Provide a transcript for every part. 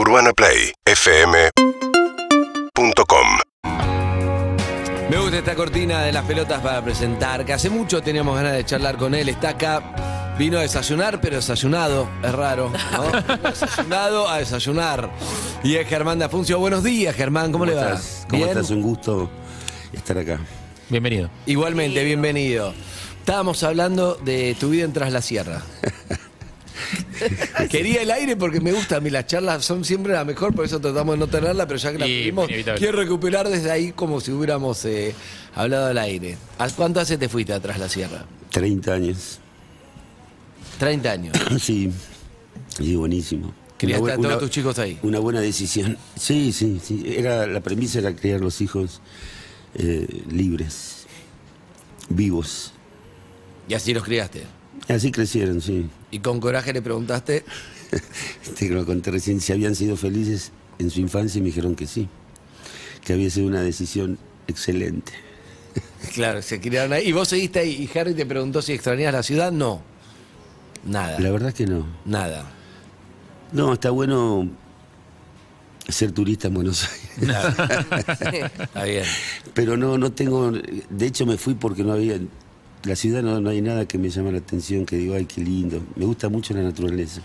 UrbanaPlayFM.com Me gusta esta cortina de las pelotas para presentar, que hace mucho teníamos ganas de charlar con él. Está acá, vino a desayunar, pero desayunado, es raro, desayunado a desayunar. Y es Germán de Afuncio. Buenos días, Germán, ¿cómo, le va? estás? ¿Cómo ¿Bien? estás? Un gusto estar acá. Bienvenido. Igualmente, bienvenido. Estábamos hablando de tu vida en Tras la Sierra. Quería el aire porque me gusta, a mí las charlas son siempre la mejor, por eso tratamos de no tenerla, pero ya que la Y tuvimos, inevitable. quiero recuperar desde ahí como si hubiéramos eh, hablado al aire. ¿A cuánto hace te fuiste a Tras la Sierra? 30 años. 30 años. Sí, sí, buenísimo. ¿Criaste Una a todos una- tus chicos ahí? Una buena decisión. Sí, sí, sí. Era, la premisa era criar los hijos eh, libres, vivos. Y así los criaste. Así crecieron, sí. Y con coraje le preguntaste, Te lo conté recién, si habían sido felices en su infancia y me dijeron que sí. Que había sido una decisión excelente. claro, se criaron ahí. Y vos seguiste ahí y Harry te preguntó si extrañas la ciudad. No. Nada. La verdad es que no. Nada. No, está bueno ser turista en Buenos Aires. Está bien. Pero no, no tengo. De hecho, me fui porque no había. La ciudad no, no hay nada que me llame la atención, que digo, ay, qué lindo. Me gusta mucho la naturaleza.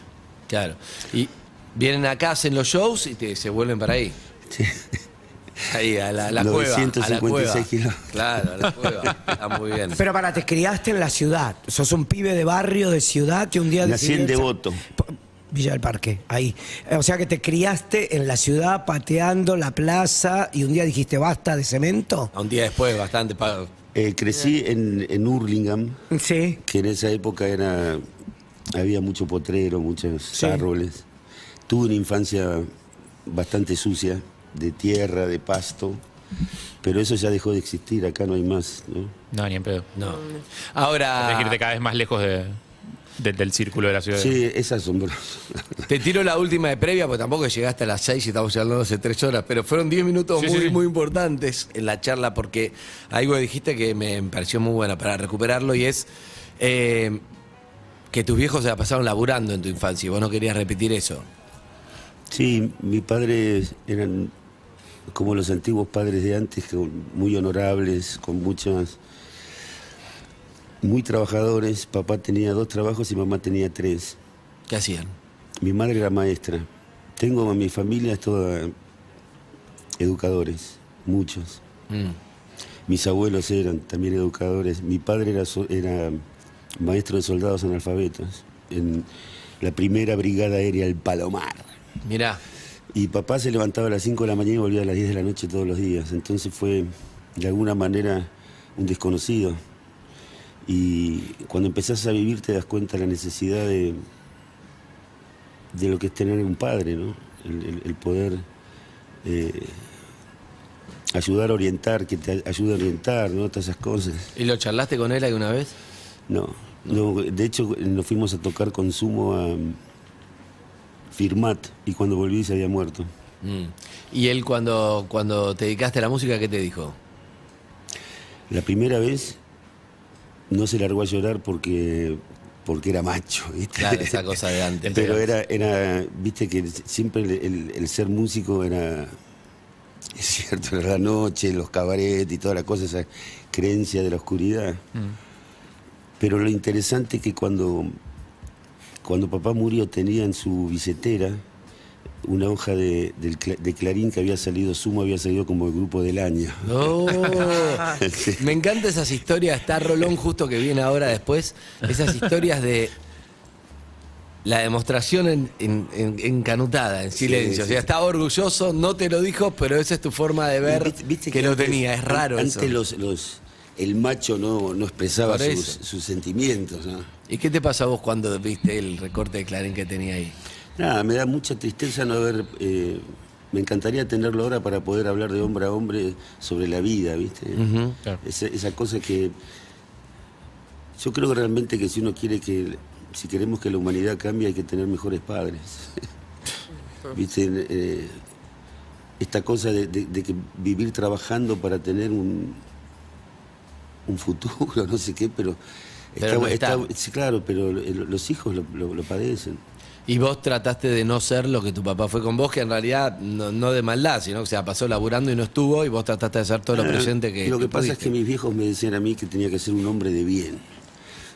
Claro. Y vienen acá, hacen los shows y te, se vuelven para ahí. Sí. Ahí, a la, a la cueva. a la 956 cueva. kilómetros. Claro, a la cueva. Está muy bien. Pero para, te criaste en la ciudad. Sos un pibe de barrio, de ciudad, que un día... Nací en Devoto. Villa del Parque, ahí. Eh, O sea que te criaste en la ciudad, pateando la plaza, y un día dijiste, basta de cemento. Un día después, bastante. pa- Eh, crecí en, en Hurlingham, Sí. que en esa época era. Había mucho potrero, muchos Sí. árboles. Tuve una infancia bastante sucia, de tierra, de pasto. Pero eso ya dejó de existir, acá no hay más. ¿no? No, ni en pedo. No. Ahora, Tienes que irte cada vez más lejos de- de- del círculo de la ciudad. Sí, es asombroso. te tiro la última de previa, porque tampoco llegaste a las 6 y estamos hablando hace 3 horas, pero fueron 10 minutos Sí, muy, sí, muy importantes en la charla, porque algo dijiste que me pareció muy buena para recuperarlo y es eh, que tus viejos se la pasaron laburando en tu infancia y vos no querías repetir eso. Sí, mis padres eran como los antiguos padres de antes, que muy honorables, con muchas. Muy trabajadores. Papá tenía dos trabajos y mamá tenía tres. ¿Qué hacían? Mi madre era maestra. Tengo mi familia, toda educadores, muchos. Mm. Mis abuelos eran también educadores. Mi padre era, era maestro de soldados analfabetos en la primera brigada aérea del Palomar. Mirá, Y papá se levantaba a las 5 de la mañana y volvía a las 10 de la noche todos los días. Entonces fue, de alguna manera, un desconocido. Y cuando empezás a vivir te das cuenta de la necesidad de, de lo que es tener un padre, ¿no? El, el- el poder eh, ayudar a orientar, que te ayude a orientar, ¿no? Todas esas cosas. ¿y lo charlaste con él alguna vez? No, no, de hecho nos fuimos a tocar con Sumo a Firmat y cuando volví se había muerto. Mm. ¿Y él cuando, cuando te dedicaste a la música, qué te dijo? La primera vez no se largó a llorar porque, porque era macho, ¿viste? Claro, esa cosa de antes. Pero era, era, viste que siempre el, el- el ser músico era, es cierto, era la noche, los cabarets y toda la cosa, esa creencia de la oscuridad. Pero lo interesante es que cuando, cuando papá murió tenía en su billetera una hoja de, de Clarín que había salido, Sumo había salido como el grupo del año. Oh, me encantan esas historias. Está Rolón justo que viene ahora después. Esas historias de la demostración en, en- en- encanutada, en silencio. O sea, sí. estaba orgulloso, no te lo dijo, pero esa es tu forma de ver Viste- viste que, lo antes- tenía. Es raro Antes eso. los, los, el macho no, no expresaba sus, sentimientos. ¿no? ¿Y qué te pasó a vos cuando viste el recorte de Clarín que tenía ahí? Nada, me da mucha tristeza no haber... eh, me encantaría tenerlo ahora para poder hablar de hombre a hombre sobre la vida, ¿viste? Claro. esa, esa cosa que... Yo creo realmente que si uno quiere que... Si queremos que la humanidad cambie hay que tener mejores padres. ¿Viste? Eh, esta cosa de, de- de que vivir trabajando para tener un, un futuro, no sé qué, pero... Pero no está. sí, claro, pero los hijos lo, lo- lo padecen. Y vos trataste de no ser lo que tu papá fue con vos, que en realidad no, no de maldad, sino que se la pasó laburando y no estuvo, y vos trataste de hacer todo lo presente que. Lo que pasa es que mis viejos me decían a mí que tenía que ser un hombre de bien.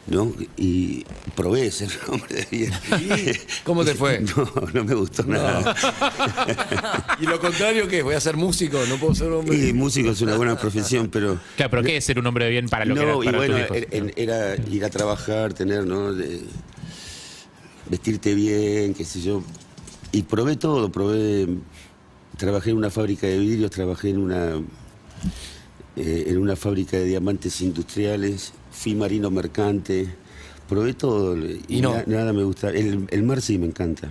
¿No? Y probé ser un hombre de bien. ¿Cómo te fue? No, no me gustó nada. ¿Y lo contrario qué? ¿Voy a ser músico? ¿No puedo ser un hombre? Y músico es una buena profesión, pero. Claro, pero ¿qué es ser un hombre de bien para lo que era no, y para bueno, er- er- era ir a trabajar, tener, ¿no? De- vestirte bien, qué sé yo. Y probé todo, probé. Trabajé en una fábrica de vidrios, trabajé en una. eh, en una fábrica de diamantes industriales, fui marino mercante, probé todo. Y no. na- nada me gusta. El, el mar sí me encanta.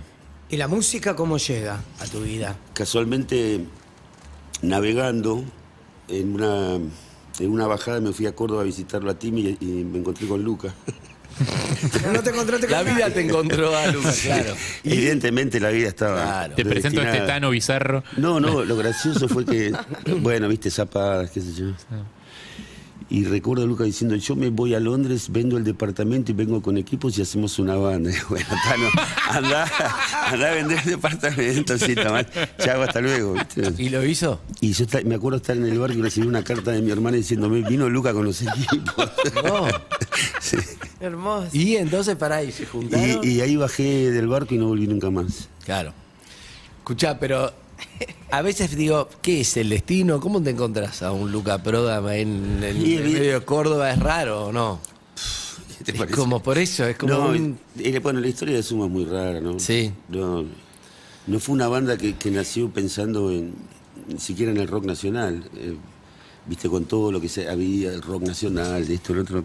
¿Y la música cómo llega a tu vida? Casualmente, navegando en una, en una bajada, me fui a Córdoba a visitarlo a Timi y, y me encontré con Luca. No te encontraste con La vida nadie. te encontró a Lucas, claro. Evidentemente la vida estaba. Claro. Te presento a este Tano Bizarro. No, no, lo gracioso fue que, bueno, viste, zapadas, qué sé yo. Y recuerdo a Luca diciendo, yo me voy a Londres, vendo el departamento y vengo con equipos y hacemos una banda. Y bueno, Tano, anda, anda a vender el departamento, sí, Tomás. Chao, hasta luego. ¿viste? ¿Y lo hizo? Y yo me acuerdo estar en el barco y recibí una carta de mi hermana diciéndome, vino Luca con los equipos. No. Sí. Hermoso. Y entonces pará, y se juntaron. Y, y ahí bajé del barco y no volví nunca más. Claro. Escuchá, pero a veces digo, ¿qué es el destino? ¿Cómo te encontrás a un Luca Proda en, Y el evi- medio de Córdoba? ¿Es raro o no? ¿Qué te Es parece? como por eso, es como no, un... bueno, la historia de Suma es muy rara, ¿no? Sí. No, no fue una banda que, que nació pensando en, ni siquiera en el rock nacional. eh, Viste, con todo lo que se, había, el rock nacional, de esto, lo otro.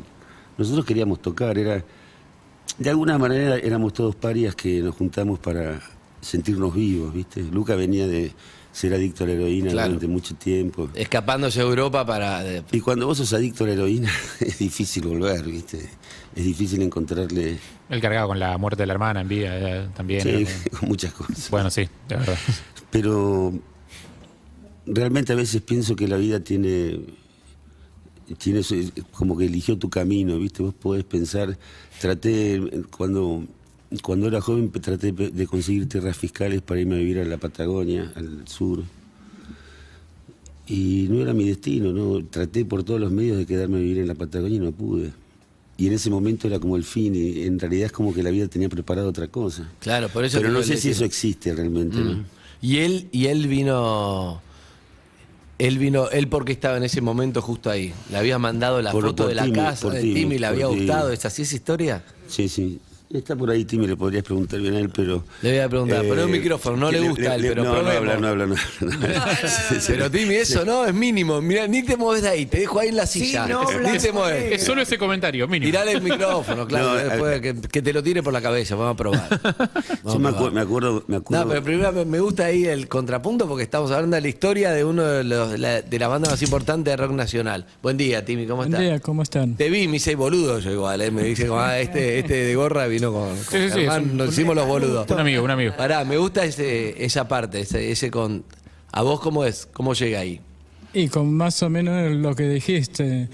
Nosotros queríamos tocar, era. De alguna manera éramos todos parias que nos juntamos para sentirnos vivos, ¿viste? Luca venía de ser adicto a la heroína Claro. durante mucho tiempo. Escapándose a Europa para... de- Y cuando vos sos adicto a la heroína, es difícil volver, ¿viste? Es difícil encontrarle. Él cargado con la muerte de la hermana en vida eh, también. Sí, eh. con muchas cosas. Bueno, sí, de verdad. Pero realmente a veces pienso que la vida tiene, tiene su- como que eligió tu camino, ¿viste? Vos podés pensar, traté, cuando, cuando era joven traté de conseguir tierras fiscales para irme a vivir a la Patagonia, al sur. Y no era mi destino, ¿no? Traté por todos los medios de quedarme a vivir en la Patagonia y no pude. Y en ese momento era como el fin, y en realidad es como que la vida tenía preparado otra cosa. Claro, por eso... Pero no sé si eso existe realmente, ¿no? Y él, y él vino... Él vino, él porque estaba en ese momento justo ahí. Le había mandado la Por- foto por de la casa de Timi, Timi, le por había gustado. ¿Es así esa historia? Sí, sí. Está por ahí, Timmy, le podrías preguntar bien a él, pero... eh, Le voy a preguntar, poné un micrófono, no le gusta a él, pero no, no habla, no habla, no habla. Sí, sí. Pero Timi, eso no, es mínimo. Mirá, ni te mueves de ahí, te dejo ahí en la Sí, silla. no, ni te mueves. Es solo ese comentario, mínimo. Tirale el micrófono, claro. No, después, a- que, que te lo tire por la cabeza, vamos a probar. Vamos Yo me, a acu- probar. me acuerdo, me acuerdo... No, pero primero me- gusta ahí el contrapunto porque estamos hablando de la historia de uno de, los, de la, de la banda más importante de rock nacional. Buen día, Timi, ¿cómo Buen estás? día, ¿cómo están? Te vi, me hice boludo yo igual, ¿eh? me dice ah, este, este de gorra vino con, con Sí, sí, Germán, un- nos hicimos los boludos. Un amigo, un amigo. Pará, me gusta ese, esa parte, ese, ese con... ¿A vos cómo es? ¿Cómo llega ahí? Y con más o menos lo que dijiste.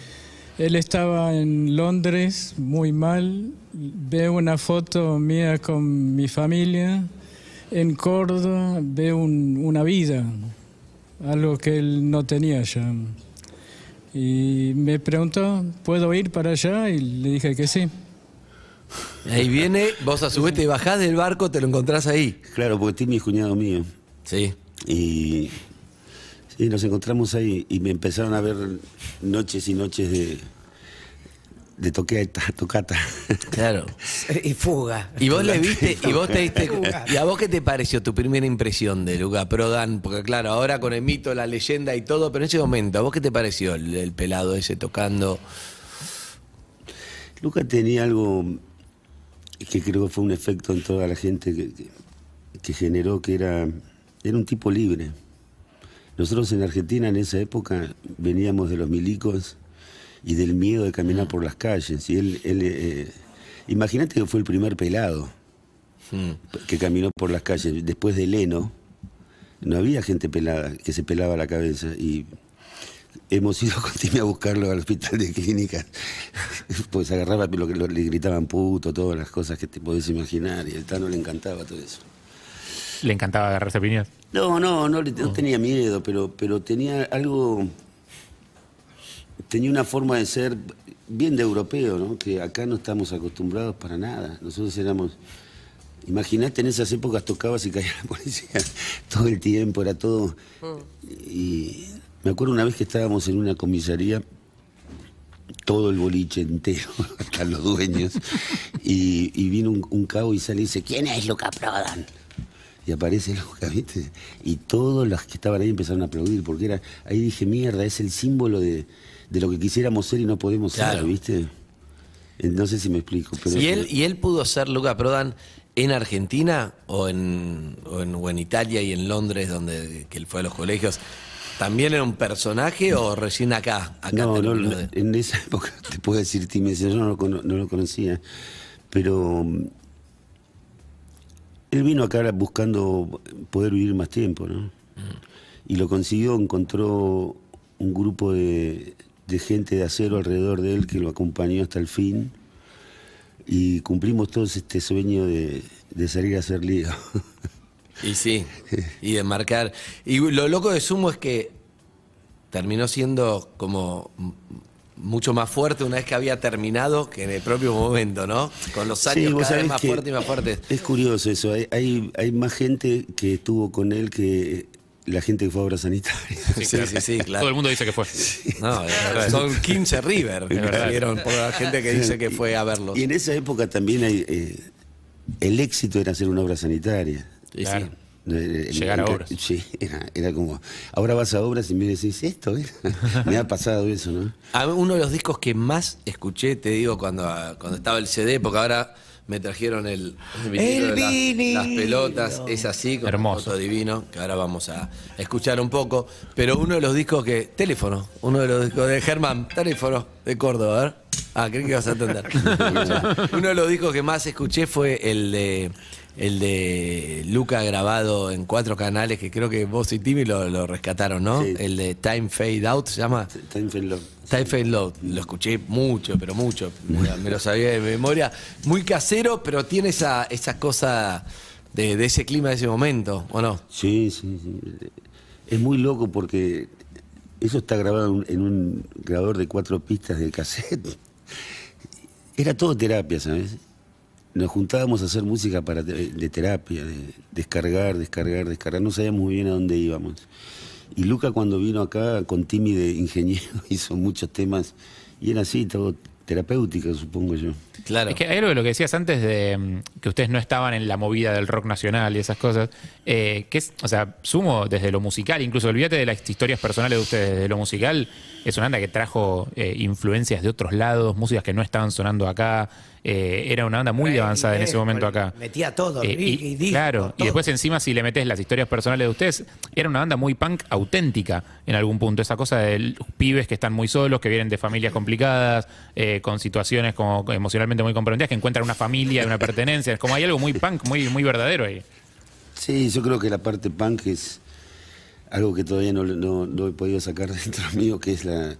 Él estaba en Londres muy mal. Veo una foto mía con mi familia. En Córdoba veo un- una vida, algo que él no tenía ya. Y me preguntó, ¿puedo ir para allá? Y le dije que sí. Ahí viene, vos a su vez te bajás del barco, te lo encontrás ahí. Claro, porque Timmy es cuñado mío. Sí. Y, sí, nos encontramos ahí y me empezaron a ver noches y noches de, de toqueta, tocata. Claro. Y fuga. Y vos le viste, y vos te diste. Fuga. ¿Y a vos qué te pareció tu primera impresión de Luca Prodan? Porque claro, ahora con el mito, la leyenda y todo, pero en ese momento, ¿a vos qué te pareció el, el pelado ese tocando? Luca tenía algo que creo que fue un efecto en toda la gente que, que- que generó, que era, era un tipo libre. Nosotros en Argentina en esa época veníamos de los milicos y del miedo de caminar por las calles. Y él, él eh, imagínate que fue el primer pelado Hmm. que caminó por las calles. Después de Leno, no había gente pelada que se pelaba la cabeza. Y hemos ido con Timmy a buscarlo al hospital de clínicas. Pues agarraba lo que lo- le gritaban puto, todas las cosas que te podés imaginar. Y al Tano le encantaba todo eso. Le encantaba agarrarse piñas. No, no, no, le- no tenía miedo, pero, pero tenía algo. Tenía una forma de ser bien de europeo, ¿no? Que acá no estamos acostumbrados para nada. Nosotros éramos. Imagínate en esas épocas tocabas y caía la policía todo el tiempo, era todo. Y me acuerdo una vez que estábamos en una comisaría, todo el boliche entero, hasta los dueños, y, y vino un, un cabo y sale y dice: ¿Quién es Luca Prodan? Y aparece Luca, ¿viste? Y todos los que estaban ahí empezaron a aplaudir, porque era, ahí dije, mierda, es el símbolo de, de lo que quisiéramos ser y no podemos Claro. ser, ¿viste? No sé si me explico. Pero ¿Y él, ¿Y él pudo ser Luca Prodan en Argentina o en, o en, o en Italia y en Londres, donde que él fue a los colegios? ¿También era un personaje o recién acá? acá no, no, de- en esa época te puedo decir, Timmy, yo no lo, cono- no lo conocía, pero mm, él vino acá buscando poder vivir más tiempo, ¿no? Y lo consiguió, encontró un grupo de, de gente de acero alrededor de él que lo acompañó hasta el fin y cumplimos todos este sueño de, de salir a hacer lío. Y sí, y de marcar. Y lo loco de Sumo es que terminó siendo como mucho más fuerte una vez que había terminado que en el propio momento, ¿no? Con los años Sí, vos cada vez más fuerte y más fuerte. Es curioso eso, hay, hay, hay más gente que estuvo con él que la gente que fue a obra sanitaria. Sí, sí, sí, claro. Todo el mundo dice que fue. No, son 15 River, que vieron por la gente que dice que fue a verlos. Y en esa época también hay, eh, el éxito era hacer una obra sanitaria. Claro. sí. Llegar a obras. Sí, era, era como, ahora vas a obras y me decís esto, ¿eh? me ha pasado eso, ¿no? A uno de los discos que más escuché, te digo, cuando, cuando estaba el CD, porque ahora me trajeron el, el vinilo El de las- pelotas, es así, con Hermoso. divino, que ahora vamos a escuchar un poco. Pero uno de los discos que. Teléfono, uno de los discos de Germán, teléfono, de Córdoba, a ver. Ah, creí que ibas a atender. uno de los discos que más escuché fue el de. El de Luca grabado en cuatro canales, que creo que vos y Timmy lo, lo rescataron, ¿no? Sí. El de Time Fade Out se llama. Time Fell Love. Time Fade Load, lo escuché mucho, pero mucho. Me, lo sabía de memoria. Muy casero, pero tiene esa, esa cosa de, de ese clima de ese momento, ¿o no? Sí, sí, sí. Es muy loco porque eso está grabado en un- en un grabador de cuatro pistas de cassette. Era todo terapia, ¿sabes? Nos juntábamos a hacer música para de terapia, de descargar, descargar, descargar. No sabíamos muy bien a dónde íbamos. Y Luca cuando vino acá con Timmy de ingeniero hizo muchos temas y era así, todo terapéutico, supongo yo. Claro. Es que hay algo de lo que decías antes de mm, que ustedes no estaban en la movida del rock nacional y esas cosas, eh, que es, o sea, sumo desde lo musical, incluso olvídate de las historias personales de ustedes, desde lo musical, es una banda que trajo eh, influencias de otros lados, músicas que no estaban sonando acá, eh, era una banda muy Rey, avanzada en ese momento acá. metía todo, Eh, y, disco, claro, y después encima si le metes las historias personales de ustedes, era una banda muy punk auténtica en algún punto, esa cosa de los pibes que están muy solos, que vienen de familias complicadas, eh, con situaciones como emocionalmente muy comprometidas, que encuentran una familia, una pertenencia, es como hay algo muy punk, muy, muy verdadero ahí. Sí, yo creo que la parte punk es algo que todavía no, no, no he podido sacar dentro mío, que es la,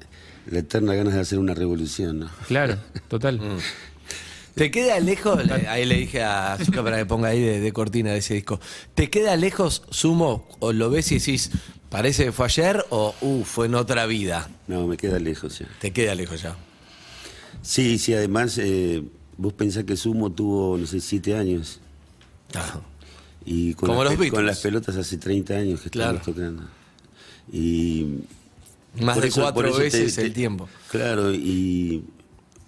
la eterna ganas de hacer una revolución. ¿no? Claro, total. ¿Te queda lejos? le- Ahí le dije a Zucca para que ponga ahí de, de cortina de ese disco. ¿Te queda lejos, Sumo, o lo ves y decís, parece que fue ayer o uh, fue en otra vida? No, me queda lejos ya. Te queda lejos ya. Sí, sí, además, eh, vos pensás que Sumo tuvo, no sé, siete años. Ah. Y con, Como las, los con las pelotas hace 30 años que Claro. estamos tocando. Y Más de eso- cuatro te- veces te- el tiempo. Claro, y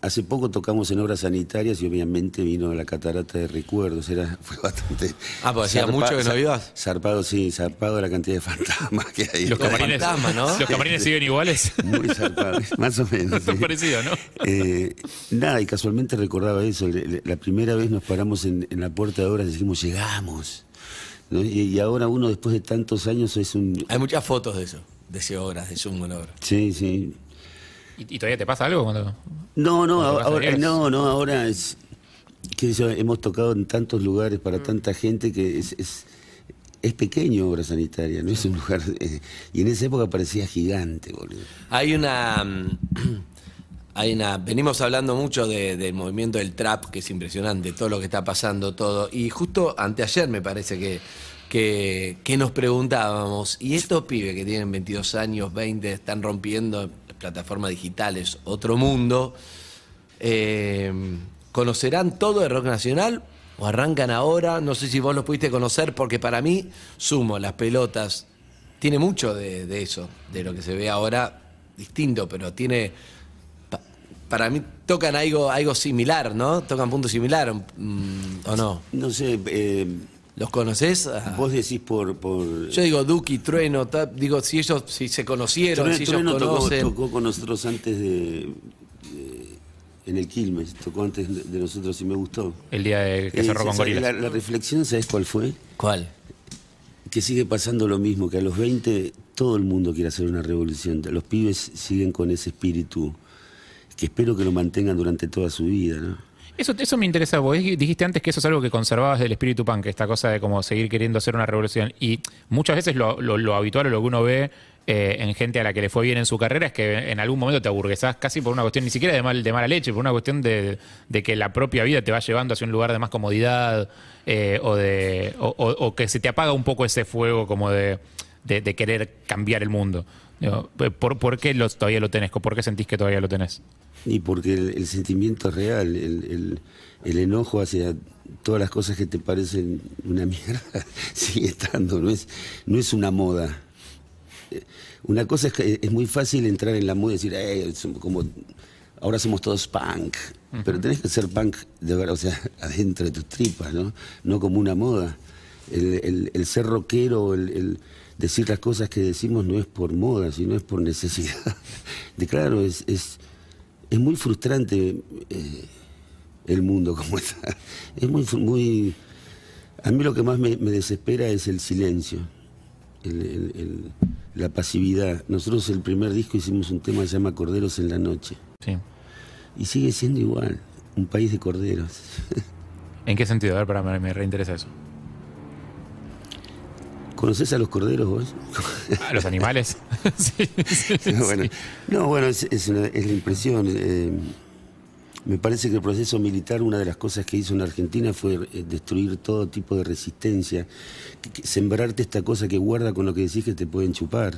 hace poco tocamos en obras sanitarias y obviamente vino la catarata de recuerdos. Era, fue bastante. Ah, pues hacía mucho que no ibas. Zarpado, sí, zarpado la cantidad de fantasmas que hay. Los Los camarines, fantasmas, ¿no? los camarines siguen iguales. Muy zarpado, más o menos. Son sí. parecidos, ¿no? Eh, nada, y casualmente recordaba eso. La primera vez nos paramos en, en la puerta de obras y dijimos, llegamos. ¿no? Y, y ahora uno, después de tantos años, es un. Hay muchas fotos de eso, de ese obras, de Sumo en obra. Sí, sí. ¿Y, y todavía te pasa algo cuando.? No, no, Cuando ahora, no, no, ahora es. Que yo, hemos tocado en tantos lugares para tanta gente que es, es, es pequeño obra sanitaria, no es un lugar... eh, y en esa época parecía gigante, boludo. Hay una. mm, Hay una. Venimos hablando mucho de- del movimiento del trap, que es impresionante, todo lo que está pasando, todo. Y justo anteayer me parece que, que, que nos preguntábamos, ¿y estos pibes que tienen 22 años, 20, están rompiendo plataformas digitales, otro mundo? eh, ¿Conocerán todo de rock nacional? ¿O arrancan ahora? No sé si vos los pudiste conocer, porque para mí, sumo, las pelotas, tiene mucho de, eso, de lo que se ve ahora, distinto, pero tiene. pa- para mí tocan algo, algo similar, ¿no? Tocan punto similar, ¿o no? No sé, eh, ¿Los conoces? Ah. vos decís por... por Yo digo Duki, Trueno, ta- digo, si ellos si se conocieron, Trueno- si ellos Trueno tocó, conocen. tocó con nosotros antes de, de- en el Quilmes, tocó antes de, de nosotros y me gustó. El día de que Eh, cerró con ¿sabes? Gorilas. La, la reflexión, ¿sabes cuál fue? ¿Cuál? Que sigue pasando lo mismo, que a los 20 todo el mundo quiere hacer una revolución. Los pibes siguen con ese espíritu que espero que lo mantengan durante toda su vida, ¿no? Eso, eso me interesa. Vos dij- dijiste antes que eso es algo que conservabas del espíritu punk, esta cosa de como seguir queriendo hacer una revolución. Y muchas veces lo, lo- habitual o lo que uno ve eh, en gente a la que le fue bien en su carrera es que en algún momento te aburguesás casi por una cuestión ni siquiera de, mal, de mala leche, por una cuestión de, de que la propia vida te va llevando hacia un lugar de más comodidad eh, o, de, o, o- o que se te apaga un poco ese fuego como de- de querer cambiar el mundo. Digo, ¿por, por qué todavía lo tenés? ¿Por qué sentís que todavía lo tenés? Y porque el, el sentimiento es real, el, el- el enojo hacia todas las cosas que te parecen una mierda sigue estando, no es, no es una moda. Eh, Una cosa es que es muy fácil entrar en la moda y decir, "Eh, somos como ahora somos todos punk, pero tenés que ser punk de verdad, o sea, adentro de tus tripas, ¿no? No como una moda. El, ser rockero, el decir las cosas que decimos no es por moda, sino es por necesidad. De claro, es, es, es muy frustrante eh, el mundo como está. Es muy, muy. A mí lo que más me, me desespera es el silencio, el- el- el- la pasividad. Nosotros el primer disco hicimos un tema que se llama Corderos en la Noche. Sí. Y sigue siendo igual, un país de corderos. ¿En qué sentido? A ver, para, me, me reinteresa eso. ¿Conoces a los corderos vos? ¿A los animales? sí, sí, sí. bueno, no, bueno, es, es una- es la impresión. eh, me parece que el proceso militar, una de las cosas que hizo en Argentina fue eh, destruir todo tipo de resistencia, sembrarte esta cosa que guarda con lo que decís que te pueden chupar.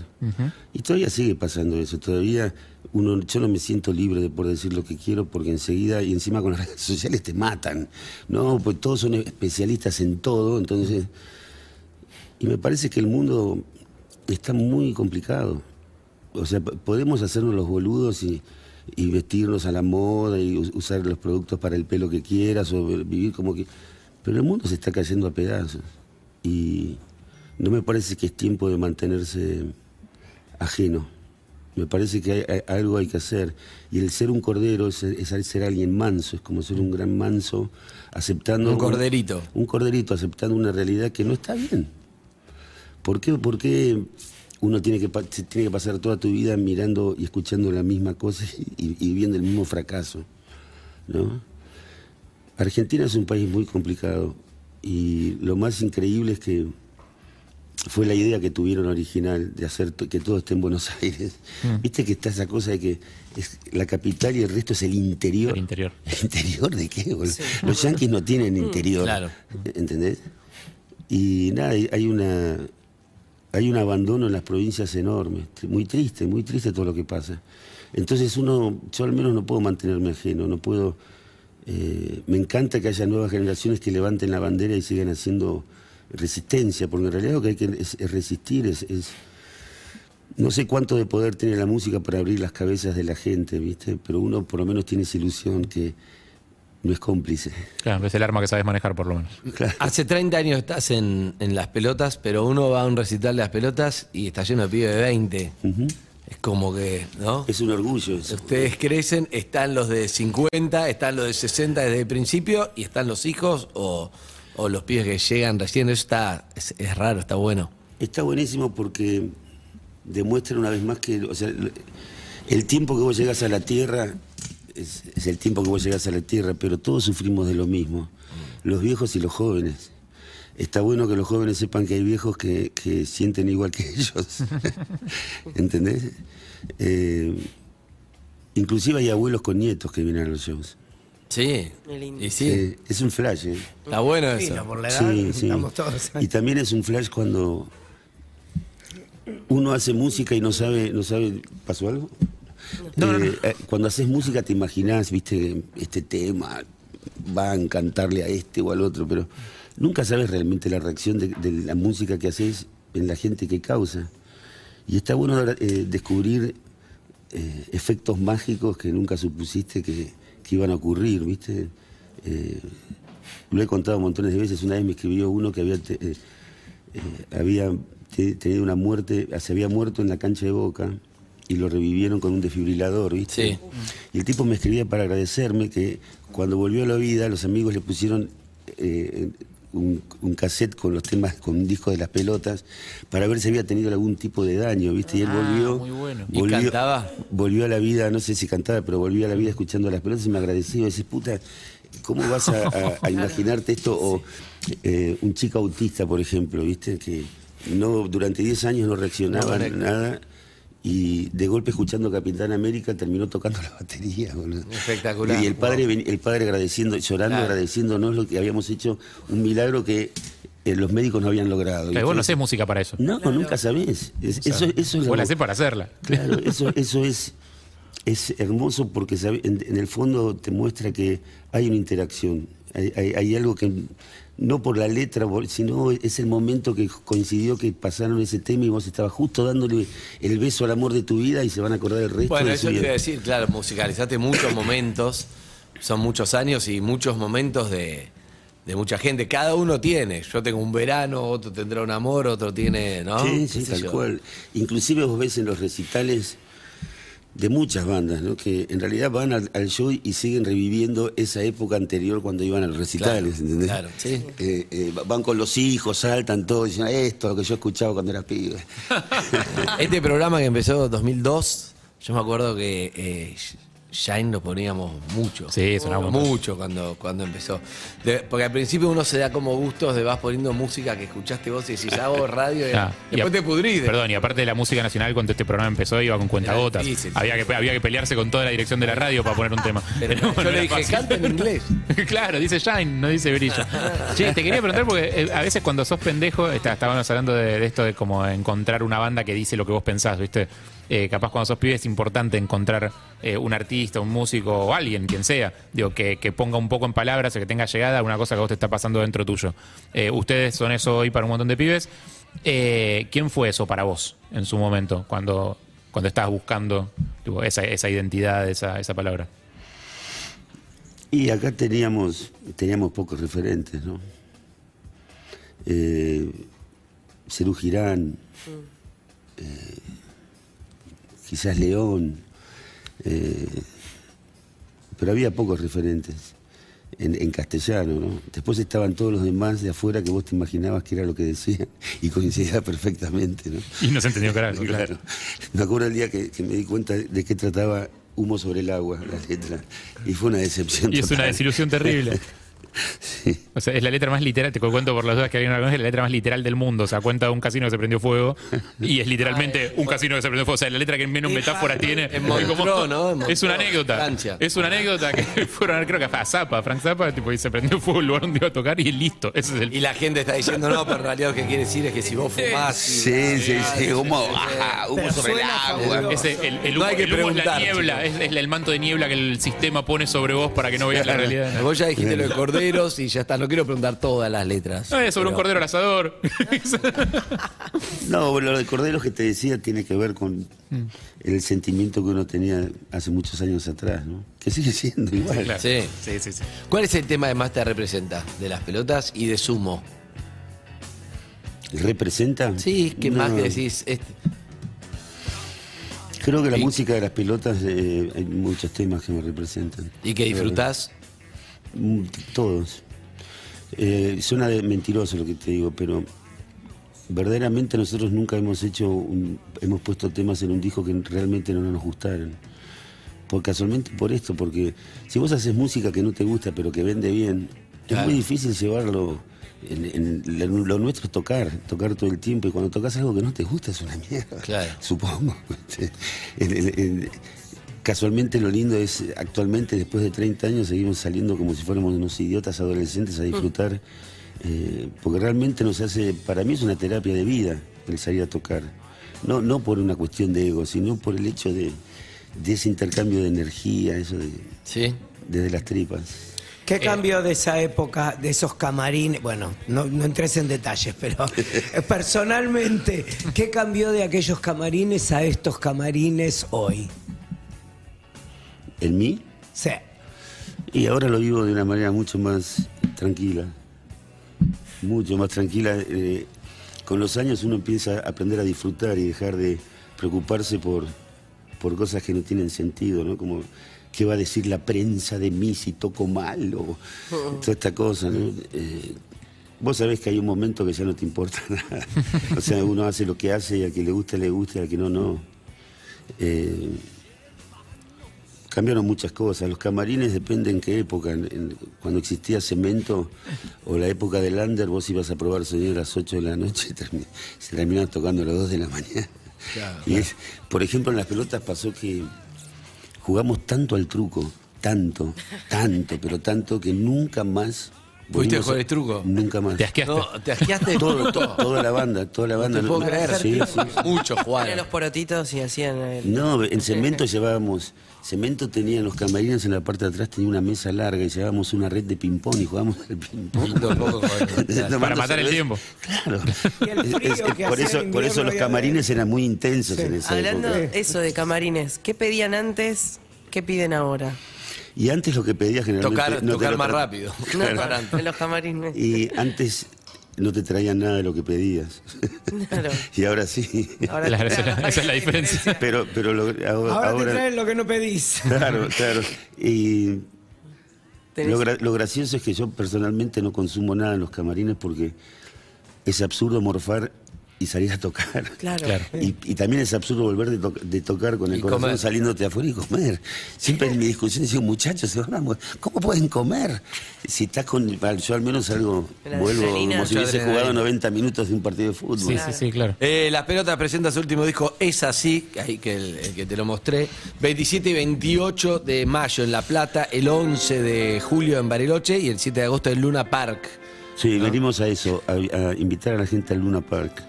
Y todavía sigue pasando eso, todavía uno, yo no me siento libre de por decir lo que quiero porque enseguida y encima con las redes sociales te matan, ¿no? Pues todos son especialistas en todo, entonces... Y me parece que el mundo está muy complicado. O sea, podemos hacernos los boludos y, y vestirnos a la moda y us- usar los productos para el pelo que quieras o vi- vivir como que... Pero el mundo se está cayendo a pedazos. Y no me parece que es tiempo de mantenerse ajeno. Me parece que hay- hay- algo hay que hacer. Y el ser un cordero es, es ser alguien manso, es como ser un gran manso aceptando... Un corderito. Un corderito aceptando una realidad que no está bien. ¿Por qué, por qué uno tiene que, tiene que pasar toda tu vida mirando y escuchando la misma cosa y, y viendo el mismo fracaso? ¿no? Argentina es un país muy complicado y lo más increíble es que fue la idea que tuvieron original de hacer que todo esté en Buenos Aires. Viste que está esa cosa de que es la capital y el resto es el interior. El interior. ¿El interior de qué? Los yanquis no tienen interior. claro. ¿Entendés? Y nada, hay una hay un abandono en las provincias enorme, muy triste, muy triste todo lo que pasa. Entonces uno, yo al menos no puedo mantenerme ajeno, no puedo. eh, me encanta que haya nuevas generaciones que levanten la bandera y sigan haciendo resistencia, porque en realidad lo que hay que es, es resistir, es, es- no sé cuánto de poder tiene la música para abrir las cabezas de la gente, ¿viste? Pero uno por lo menos tiene esa ilusión que no es cómplice. Claro, es el arma que sabes manejar por lo menos. Hace 30 años estás en, en las pelotas, pero uno va a un recital de las pelotas y está lleno de pibes de 20. Ujú. Es como que, ¿no? Es un orgullo eso. Ustedes crecen, están los de 50, están los de 60 desde el principio y están los hijos o, o los pibes que llegan recién. Eso está, es, es raro, está bueno. Está buenísimo porque demuestra una vez más que, o sea, el tiempo que vos llegas a la Tierra es, es el tiempo que vos llegas a la Tierra, pero todos sufrimos de lo mismo, los viejos y los jóvenes. está bueno que los jóvenes sepan que hay viejos que, que sienten igual que ellos. ¿Entendés? Eh, inclusive hay abuelos con nietos que vienen a los shows. Sí. Y sí. Eh, es un flash, ¿eh? Está bueno Sí, eso. no, por la edad Sí, sí. todos. Y también es un flash cuando uno hace música y no sabe, no sabe, ¿pasó algo? Eh, eh, Cuando haces música te imaginás, viste, este tema va a encantarle a este o al otro, pero nunca sabes realmente la reacción de, la música que haces en la gente que causa. Y está bueno eh, descubrir efectos mágicos que nunca supusiste que, iban a ocurrir, ¿viste? Lo he contado montones de veces. Una vez me escribió uno que había, te- había te- tenido una muerte, se había muerto en la cancha de Boca y lo revivieron con un desfibrilador, ¿viste? Sí. Y el tipo me escribía para agradecerme que cuando volvió a la vida los amigos le pusieron eh, un, un cassette con los temas, con un disco de las pelotas, para ver si había tenido algún tipo de daño, ¿viste? Y él Ah, volvió. muy bueno. ¿Y volvió- cantaba? Volvió a la vida, no sé si cantaba, pero volvió a la vida escuchando las pelotas y me agradeció. Y dices, puta, ¿cómo vas a, a- a imaginarte esto? O eh, un chico autista, por ejemplo, ¿viste? Que no durante 10 años no reaccionaba No nada. Y de golpe escuchando Capitán América terminó tocando la batería. boludo. Espectacular. Y el padre, el padre agradeciendo, llorando, Claro. agradeciéndonos lo que habíamos hecho, un milagro que eh, los médicos no habían logrado. Pero vos no haces música para eso. No, nunca sabés. Es- O sea, eso, eso es vos la hacés para hacerla. Claro, eso, eso es, es hermoso porque en, en el fondo te muestra que hay una interacción. Hay, hay- hay algo que, no por la letra, sino es el momento que coincidió que pasaron ese tema y vos estabas justo dándole el beso al amor de tu vida y se van a acordar el resto Bueno, de eso te iba a decir, claro, musicalizaste muchos momentos, son muchos años y muchos momentos de, de mucha gente. Cada uno tiene. Yo tengo un verano, otro tendrá un amor, otro tiene, ¿no? Sí, ¿Qué sí, tal yo? cual. Inclusive vos ves en los recitales de muchas bandas, ¿no? Que en realidad van al, al show y siguen reviviendo esa época anterior cuando iban a los recitales, Claro, ¿entendés? claro, sí. Eh, eh, van con los hijos, saltan todos, dicen, esto es lo que yo escuchaba cuando era pibe. Este programa que empezó en 2002, yo me acuerdo que eh, Shine lo poníamos mucho. Sí, sonaba. Mucho cuando, cuando empezó. De- porque al principio uno se da como gustos de vas poniendo música que escuchaste vos y decís, hago radio y Ah, y después a- te pudrís. Perdón, y aparte de la música nacional, cuando este programa empezó, iba con cuentagotas. Difícil. Había que, había que pelearse con toda la dirección de la radio para poner un tema. Pero bueno, yo le era dije, canta en inglés. claro, dice Shine, no dice brillo. Che, te quería preguntar porque eh, a veces cuando sos pendejo, está- estábamos hablando de, de esto de como encontrar una banda que dice lo que vos pensás, ¿viste? Eh, capaz cuando sos pibe es importante encontrar eh, un artista, un músico o alguien, quien sea, digo, que, que ponga un poco en palabras o que tenga llegada a una cosa que a vos te está pasando dentro tuyo. Eh, ustedes son eso hoy para un montón de pibes. Eh, ¿Quién fue eso para vos en su momento, cuando, cuando estabas buscando tipo, esa, esa identidad, esa, esa palabra? Y acá teníamos, teníamos pocos referentes, ¿no? Eh, Cerú Girán, eh, quizás León, eh, pero había pocos referentes en, en castellano, ¿no? Después estaban todos los demás de afuera que vos te imaginabas que era lo que decían y coincidía perfectamente, ¿no? Y no se entendió carajo, claro. Claro. Me acuerdo el día que, que me di cuenta de qué trataba Humo sobre el agua, la letra. Y fue una decepción. Y es una desilusión terrible. Sí. O sea, es la letra más literal, te cuento por las dudas que había una es la letra más literal del mundo. O sea, cuenta de un casino que se prendió fuego y es literalmente un casino que se prendió fuego. O sea, la letra que menos metáfora tiene. En Montreux, ¿no? En es una anécdota. Francia. Es una anécdota que fueron, creo que a Zappa, Frank Zappa, tipo, y se prendió fuego el lugar donde iba a tocar y listo. Ese es el. Y la gente está diciendo, no, pero en realidad lo que quiere decir es que si vos fumás. Sí, sí, sí, humo, ah, humo Pero sobre el agua. Ese- el, el No humo, hay que el humo es la preguntar, niebla, es, es el manto de niebla que el sistema pone sobre vos para que no veas la realidad. Vos ya dijiste lo de corderos y ya está. No quiero preguntar todas las letras. No, es sobre un cordero al asador. No, lo de Corderos que te decía tiene que ver con el sentimiento que uno tenía hace muchos años atrás, ¿no? Que sigue siendo igual. Claro. Sí. sí, sí, sí. ¿Cuál es el tema que más te representa? De las pelotas y de sumo. ¿Representa? Sí, que No, más que decís. este- Creo que la Y- música de las pelotas, eh, hay muchos temas que me representan. y que disfrutás. Todos. Eh, suena de mentiroso lo que te digo, pero verdaderamente nosotros nunca hemos hecho, un- hemos puesto temas en un disco que realmente no nos gustaron. Por casualmente por esto, porque si vos haces música que no te gusta pero que vende bien, Claro. es muy difícil llevarlo en- en- lo, nuestro es tocar, tocar todo el tiempo. Y cuando tocas algo que no te gusta es una mierda. Claro. Supongo. En- casualmente lo lindo es, actualmente, después de 30 años, seguimos saliendo como si fuéramos unos idiotas adolescentes a disfrutar. eh, porque realmente nos hace, para mí es una terapia de vida el salir a tocar. No, no por una cuestión de ego, sino por el hecho de, de ese intercambio de energía, eso de, Sí. desde las tripas. ¿Qué cambió de esa época, de esos camarines? Bueno, no, no entres en detalles, pero eh, personalmente, ¿qué cambió de aquellos camarines a estos camarines hoy? En mí, Sí. Y ahora lo vivo de una manera mucho más tranquila. Mucho más tranquila. eh, con los años uno empieza a aprender a disfrutar y dejar de preocuparse por, por cosas que no tienen sentido, ¿no? Como qué va a decir la prensa de mí si toco mal o toda esta cosa, ¿no? Eh, vos sabés que hay un momento que ya no te importa nada. O sea, uno hace lo que hace y al que le gusta, le gusta y al que no, no. Eh, Cambiaron muchas cosas. Los camarines depende en qué época. En- en- cuando existía cemento o la época del under, vos ibas a probar sonido a las 8 de la noche y termi- se terminaban tocando a las 2 de la mañana. y es- por ejemplo, en las pelotas pasó que jugamos tanto al truco, tanto, tanto, pero tanto que nunca más. ¿Pudiste volvimos jugar a- el truco? Nunca más. Te asqueaste. No, te asqueaste Todo- todo. toda la banda, toda la banda. te puedo creer. Sí, sí. Mucho Ponían jugar. los porotitos y hacían el... No, en cemento llevábamos, cemento tenía en los camarines en la parte de atrás tenía una mesa larga y llevábamos una red de ping pong y jugábamos al ping pong. Un poco con- Tomando Para matar el tiempo. Claro. Es- es- por eso, por eso los camarines eran muy intensos en esa Hablando época. eso de camarines, ¿qué pedían antes? ¿Qué piden ahora? Y antes lo que pedía generalmente Tocar, no más rápido. No, en los camarines. Y antes no te traían nada de lo que pedías. Claro. y ahora sí. Ahora Claro, esa, es la- esa es la diferencia. Pero, pero lo- ahora, Ahora, te traen lo que no pedís. Claro, claro. Y tenés- Lo, gra- lo gracioso es que yo personalmente no consumo nada en los camarines porque es absurdo morfar y salir a tocar. Claro. Claro. Y, y también es absurdo volver de, to- de tocar con el Y corazón comer. saliéndote afuera y comer. Siempre en mi discusión digo, muchachos, vamos, ¿cómo pueden comer? Si estás con. Yo al menos algo La vuelvo adrenalina. como si hubiese jugado 90 minutos de un partido de fútbol. Sí, sí, sí, claro. Eh, Las Pelotas presenta su último disco, Es Así, ahí que el, el que te lo mostré, 27 y 28 de mayo en La Plata, el 11 de julio en Bariloche y el 7 de agosto en Luna Park. Sí, venimos a eso, a, a invitar a la gente al Luna Park.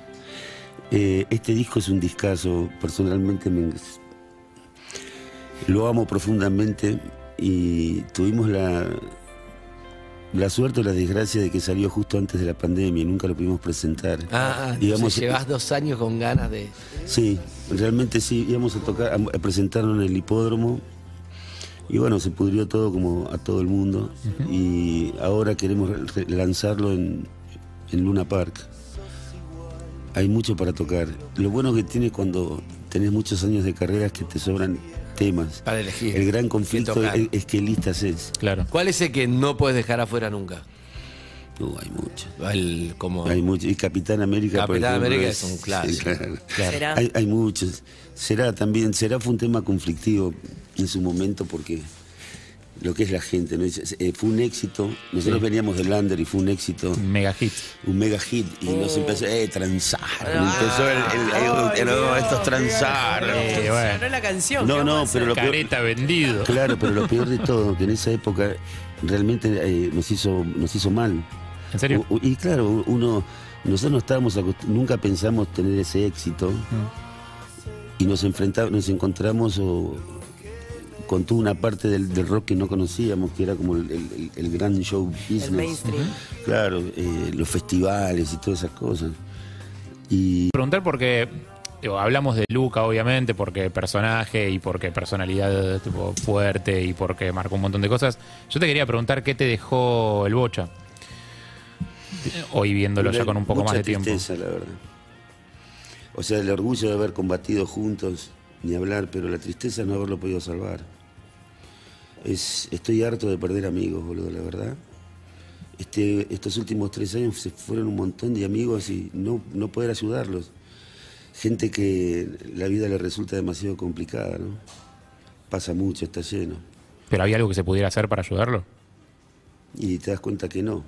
Eh, este disco es un discazo, personalmente me- lo amo profundamente y tuvimos la, la suerte o la desgracia de que salió justo antes de la pandemia y nunca lo pudimos presentar. Ah, Digamos, digamos, llevas dos años con ganas de... Sí, realmente sí, íbamos a tocar, a, a presentarlo en el hipódromo. Y bueno, se pudrió todo como a todo el mundo. Y ahora queremos re- lanzarlo en, en Luna Park. Hay mucho para tocar. Lo bueno que tiene cuando tenés muchos años de carrera es que te sobran temas. Para elegir. El gran ¿Qué conflicto es, es qué listas es. Claro. ¿Cuál es el que no puedes dejar afuera nunca? Uh, hay mucho. El, como... Hay mucho. Y Capitán América, por Capitán ejemplo, América es un clásico. claro. Será. Hay, hay muchos. Será también, será fue un tema conflictivo en su momento porque lo que es la gente, ¿no? Es- eh, fue un éxito. Nosotros veníamos del Under y fue un éxito, Mega hit. un mega hit. Y nos empezó, eh, transaron. Ah. empezó el, el- el- el- no, estos transaron. Eh, bueno. Sonó la canción. No, ¿qué no, pero lo peor- Careta vendido. Claro, pero lo peor de todo, que en esa época realmente eh, nos hizo nos hizo mal. ¿En serio? U- Y claro, uno, nosotros no estábamos nunca pensamos tener ese éxito y nos enfrentamos, nos encontramos o, con toda una parte del, del rock que no conocíamos, que era como el, el- el gran show business. mainstream. Claro, eh, los festivales y todas esas cosas. Y Preguntar porque digo, hablamos de Luca, obviamente, porque personaje y porque personalidad tipo, fuerte y porque marcó un montón de cosas. Yo te quería preguntar qué te dejó el Bocha. Hoy viéndolo ya con un poco más de tiempo. tristeza, la verdad. O sea, el orgullo de haber combatido juntos, ni hablar, pero la tristeza de no haberlo podido salvar. Es, estoy harto de perder amigos, boludo, la verdad. Este, estos últimos tres años se fueron un montón de amigos y no, no poder ayudarlos. Gente que la vida le resulta demasiado complicada, ¿no? Pasa mucho, está lleno. ¿Pero había algo que se pudiera hacer para ayudarlo? y te das cuenta que no.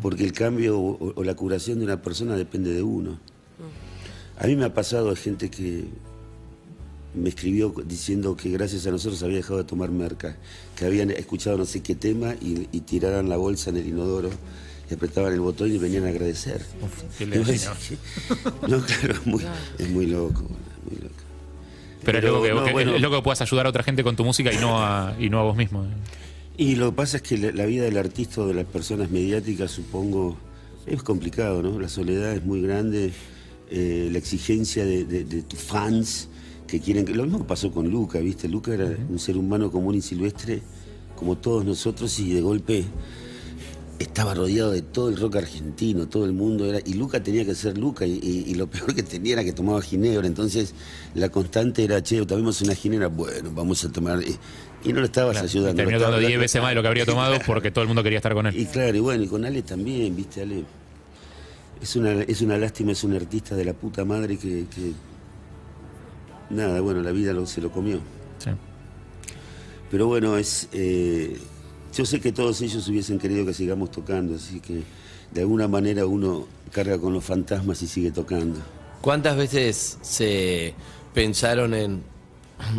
porque el cambio o, o la curación de una persona depende de uno. A mí me ha pasado de gente que me escribió diciendo que gracias a nosotros había dejado de tomar merca, que habían escuchado no sé qué tema y, y tiraran la bolsa en el inodoro y apretaban el botón y venían a agradecer. qué lechino. decís, No, claro, es muy, es muy loco, muy loco. Pero, es loco que, no, que- bueno. es loco que puedas ayudar a otra gente con tu música y no a, y no a vos mismo. Y lo que pasa es que la, la vida del artista o de las personas mediáticas, supongo, es complicado, ¿no? La soledad es muy grande, eh, la exigencia de, de- de tus fans que quieren que... Lo mismo pasó con Luca, ¿viste? Luca era un ser humano común y silvestre, como todos nosotros, y de golpe estaba rodeado de todo el rock argentino, todo el mundo era... Y Luca tenía que ser Luca, y, y- y lo peor que tenía era que tomaba ginebra, entonces la constante era, che, tomemos una ginebra, bueno, vamos a tomar... Y, no lo estabas ayudando. Terminó tomando estabas- 10 veces más de lo que habría tomado porque todo el mundo quería estar con él. y claro, y bueno, y con Ale también, viste, Ale. Es una, es una lástima, es un artista de la puta madre que. que- nada, bueno, la vida lo- se lo comió. Sí. Pero bueno, es. eh, yo sé que todos ellos hubiesen querido que sigamos tocando, así que de alguna manera uno carga con los fantasmas y sigue tocando. ¿Cuántas veces se pensaron en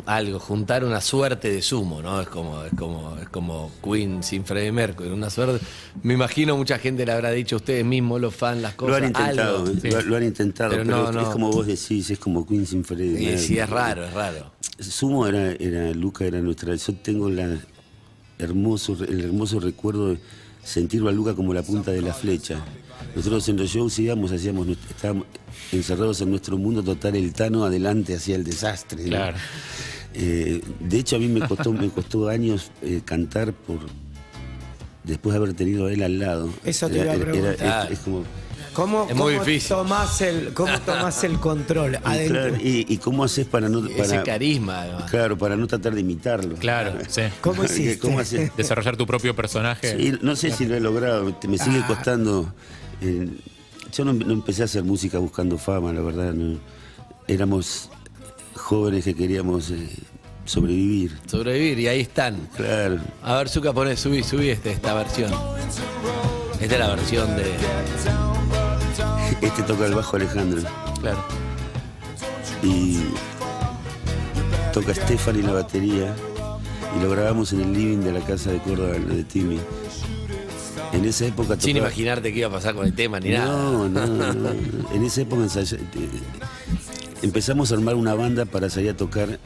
algo, juntar una suerte de sumo, ¿no? Es como, es como, es como Queen sin Freddie Mercury, una suerte. Me imagino mucha gente le habrá dicho a ustedes mismos, los fans, las Lo cosas. han intentado, algo. lo, lo han intentado, Pero pero, no, es no. como vos decís, es como Queen sin Freddie. Mercury. sí, es raro, es raro. Sumo era, era Luca, era nuestra. Yo tengo la hermoso, el hermoso recuerdo de sentirlo a Luca como la punta de la flecha. Nosotros en los shows íbamos, hacíamos, estábamos encerrados en nuestro mundo total, el Tano adelante hacia el desastre. ¿no? Claro. Eh, de hecho, a mí me costó, me costó años eh, cantar por después de haber tenido a él al lado. Eso te iba a preguntar. es, es como ¿Cómo, Es muy cómo difícil. Tomás el, ¿Cómo tomás el control y, adentro? claro, y- y cómo haces para no Ese carisma, además. claro para no tratar de imitarlo. Claro, sí. ¿Cómo hiciste? ¿Cómo haces? Desarrollar tu propio personaje. Sí, no sé si lo he logrado, me sigue Ah. costando. Eh, yo no, no empecé a hacer música buscando fama, la verdad. no. Éramos jóvenes que queríamos eh, sobrevivir. Sobrevivir, y ahí están. Claro. A ver, Zuka, poné, subí, subí este, esta versión. Esta es la versión de. Este toca el bajo Alejandro Claro. y toca Stefan y la batería y lo grabamos en el living de la casa de Córdoba, de Timmy. En esa época Sin tocaba- imaginarte que iba a pasar con el tema ni nada. No, no, no, no. En esa época empezamos a armar una banda para salir a tocar eh,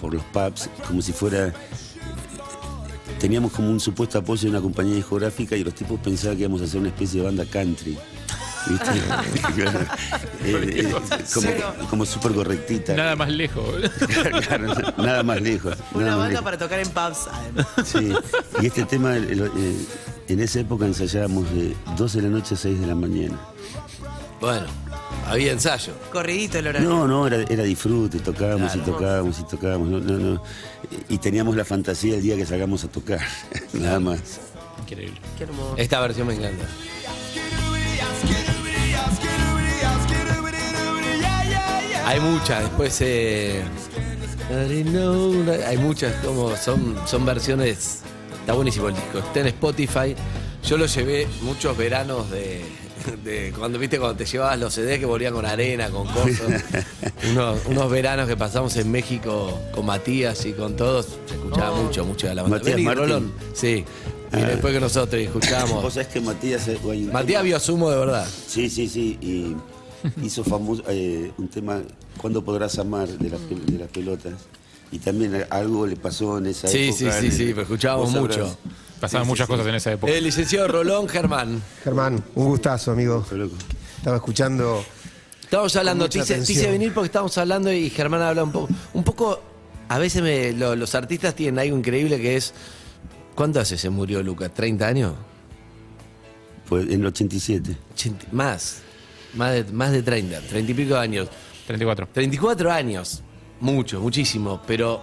por los pubs, como si fuera. Teníamos como un supuesto apoyo de una compañía discográfica y los tipos pensaban que íbamos a hacer una especie de banda country. ¿Viste? Claro. Eh, eh, como, como súper correctita. Nada más lejos. Claro, nada más lejos. Una nada más banda lejos. para tocar en pubs, además. Sí, y este tema, el- el- eh, en esa época ensayábamos de 12 de la noche a 6 de la mañana. Bueno, había ensayo. Corridito el horario. No, no, era, era disfrute, tocábamos Claro. y tocábamos y tocábamos. No, no, no. Y teníamos la fantasía el día que salgamos a tocar, nada más. Increíble. Qué hermoso. Esta versión me encanta. Hay muchas, después eh, hay muchas como son, son versiones. Está buenísimo el disco. Está en Spotify. Yo lo llevé muchos veranos de, de cuando viste cuando te llevabas los CDs que volvían con arena, con cosas. unos, unos veranos que pasamos en México con Matías y con todos. Se escuchaba mucho, mucho de la banda. Matías Vení. Rolón. Sí. Y Ah. después que nosotros escuchábamos. Vos sabés que Matías... Matías vio sumo de verdad. Sí, sí, sí. Y hizo famoso eh, un tema, ¿Cuándo podrás amar? De, las pel- de las pelotas. Y también algo le pasó en esa Sí, época. sí, sí, sí, pero escuchábamos vos mucho. sabrás. Pasaban Sí, sí, muchas sí. cosas en esa época. El licenciado Rolón Germán. Germán, un gustazo, amigo. Loco. Estaba escuchando. Estamos hablando, te mucha hice, te atención. hice venir porque estamos hablando y Germán habla un poco. Un poco, a veces me- lo- los artistas tienen algo increíble que es. ¿Cuánto hace se murió Lucas? ¿30 años? Pues en el 87. 80 más. Más de, más de 30, 30 y pico años. 34. 34 años. Mucho, muchísimo. Pero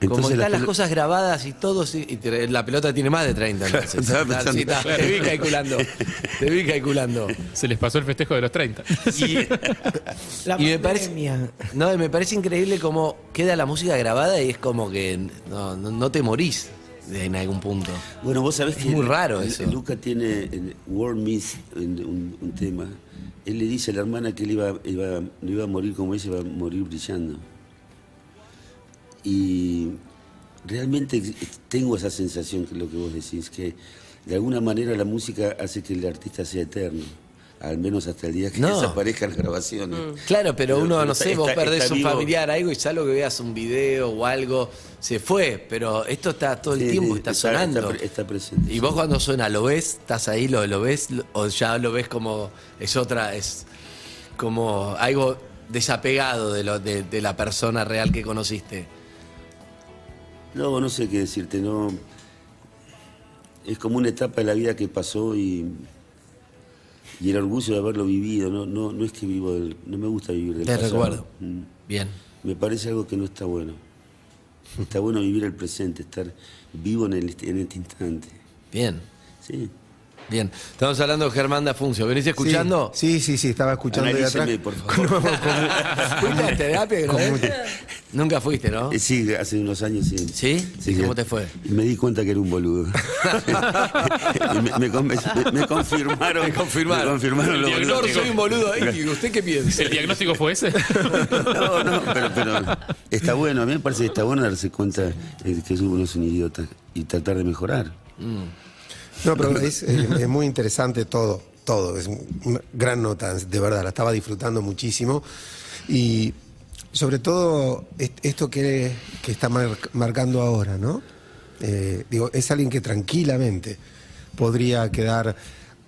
como Entonces la están las cosas grabadas y todo, sí, y te- la pelota tiene más de 30. entonces. estaba Está- pensando. sí, está, te vi calculando. Te vi calculando. Se les pasó el festejo de los 30. La Y me parece, no, y me parece increíble cómo queda la música grabada y es como que no, no, no te morís. En algún punto. Bueno, vos sabés Es que muy raro eso. Luca tiene en War Myth, un tema. Él le dice a la hermana que él iba, iba- no iba a morir como ella, iba a morir brillando. Y realmente tengo esa sensación que es lo que vos decís, que de alguna manera la música hace que el artista sea eterno. Al menos hasta el día que No. desaparezcan las grabaciones. Claro, pero Pero- uno, pero no está- sé, vos está- perdés está un vivo. familiar, algo, y salvo que veas un video o algo, se fue. Pero esto está todo el Sí, tiempo, está, está- sonando. está pre- está presente, Y vos cuando suena, ¿lo ves? ¿Estás ahí, lo, lo ves? ¿O ya lo ves como es otra, es como algo desapegado de, lo, de, de la persona real que conociste? No, no sé qué decirte, no. Es como una etapa de la vida que pasó y, y el orgullo de haberlo vivido. No, no, no es que vivo del, no me gusta vivir del Te pasado. recuerdo. Mm. Bien. Me parece algo que no está bueno. Está bueno vivir el presente, estar vivo en, el, en este instante. Bien, Sí. Bien. Estamos hablando de Germán Dafuncio. ¿Venís escuchando? Sí, sí, sí, estaba escuchando ahí atrás. Analíceme, por favor. ¿Fuiste a terapia? no ves? Nunca fuiste, ¿no? Eh, Sí, hace unos años sí. ¿Sí? ¿Y cómo te fue? Me di cuenta que era un boludo. Y me, me conven- me- me confirmaron. Me confirmaron. Me confirmaron lo El boludo. Doctor, soy un boludo. ¿Y usted qué piensa? ¿El diagnóstico fue ese? No, no, pero, pero está bueno, a mí me parece que está bueno darse cuenta de que uno es un idiota y tratar de mejorar. No, pero es, es- muy interesante todo, todo. Es un- una gran nota, de verdad, la estaba disfrutando muchísimo. Y sobre todo est- esto que, que está mar- marcando ahora, ¿no? Eh, digo, es alguien que tranquilamente podría quedar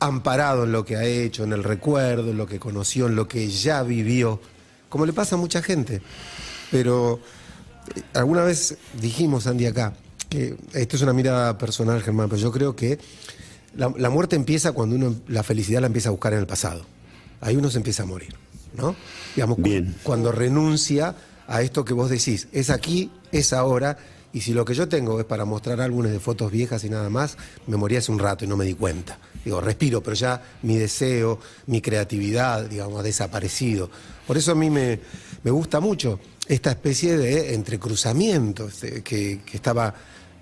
amparado en lo que ha hecho, en el recuerdo, en lo que conoció, en lo que ya vivió, como le pasa a mucha gente. Pero eh, alguna vez dijimos, Andy, acá, que esto es una mirada personal, Germán, pero yo creo que la, la muerte empieza cuando uno la felicidad la empieza a buscar en el pasado. Ahí uno se empieza a morir, ¿no? Digamos, cu- cuando renuncia a esto que vos decís, es aquí, es ahora, y si lo que yo tengo es para mostrar álbumes de fotos viejas y nada más, me morí hace un rato y no me di cuenta. Digo, respiro, pero ya mi deseo, mi creatividad, digamos, ha desaparecido. Por eso a mí me, me gusta mucho esta especie de entrecruzamiento este, que, que estaba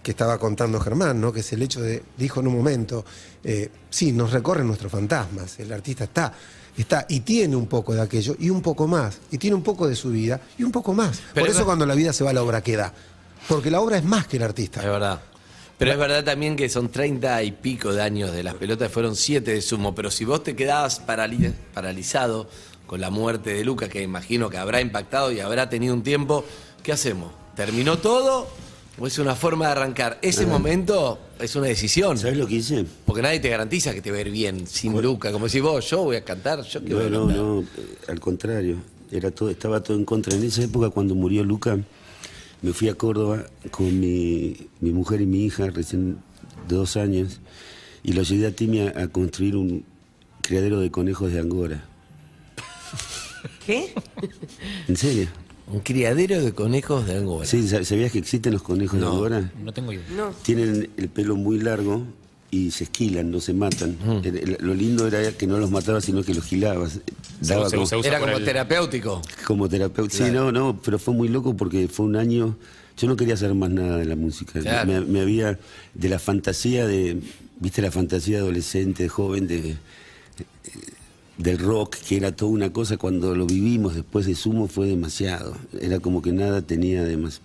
que estaba contando Germán, ¿no? que es el hecho de, dijo en un momento, eh, sí, nos recorren nuestros fantasmas, el artista está, está y tiene un poco de aquello y un poco más, y tiene un poco de su vida y un poco más. Pero Por es eso cuando la vida se va, la obra queda. Porque la obra es más que el artista. Es verdad. Pero es verdad también que son treinta y pico de años de las pelotas, fueron siete de sumo. Pero si vos te quedabas parali- paralizado con la muerte de Luca, que imagino que habrá impactado y habrá tenido un tiempo, ¿qué hacemos? ¿Terminó todo es una forma de arrancar? Ese momento es una decisión. ¿Sabes lo que hice? Porque nadie te garantiza que te va a ir bien sin Luca. Como si vos, yo voy a cantar, yo que voy No, a no, cantar. no, eh, al contrario, era todo, estaba todo en contra. En esa época, cuando murió Luca, me fui a Córdoba con mi, mi mujer y mi hija, recién de dos años, y lo ayudé a Timi a, a construir un criadero de conejos de Angora. ¿Qué? ¿En serio? Un criadero de conejos de Angora. Sí, ¿sab- ¿sabías que existen los conejos No. de Angora? No tengo idea. No. Tienen el pelo muy largo y se esquilan, no se matan. El- el- Lo lindo era que no los matabas, sino que los gilabas. Se- Daba se- como- se usa Era como el- terapéutico. Como terapeuta. Sí, no, no, pero fue muy loco porque fue un año. Yo no quería hacer más nada de la música. Claro. Me, me había. De la fantasía de. ¿Viste la fantasía adolescente, joven, de. Del rock, que era toda una cosa, cuando lo vivimos después de Sumo fue demasiado. Era como que nada tenía de más.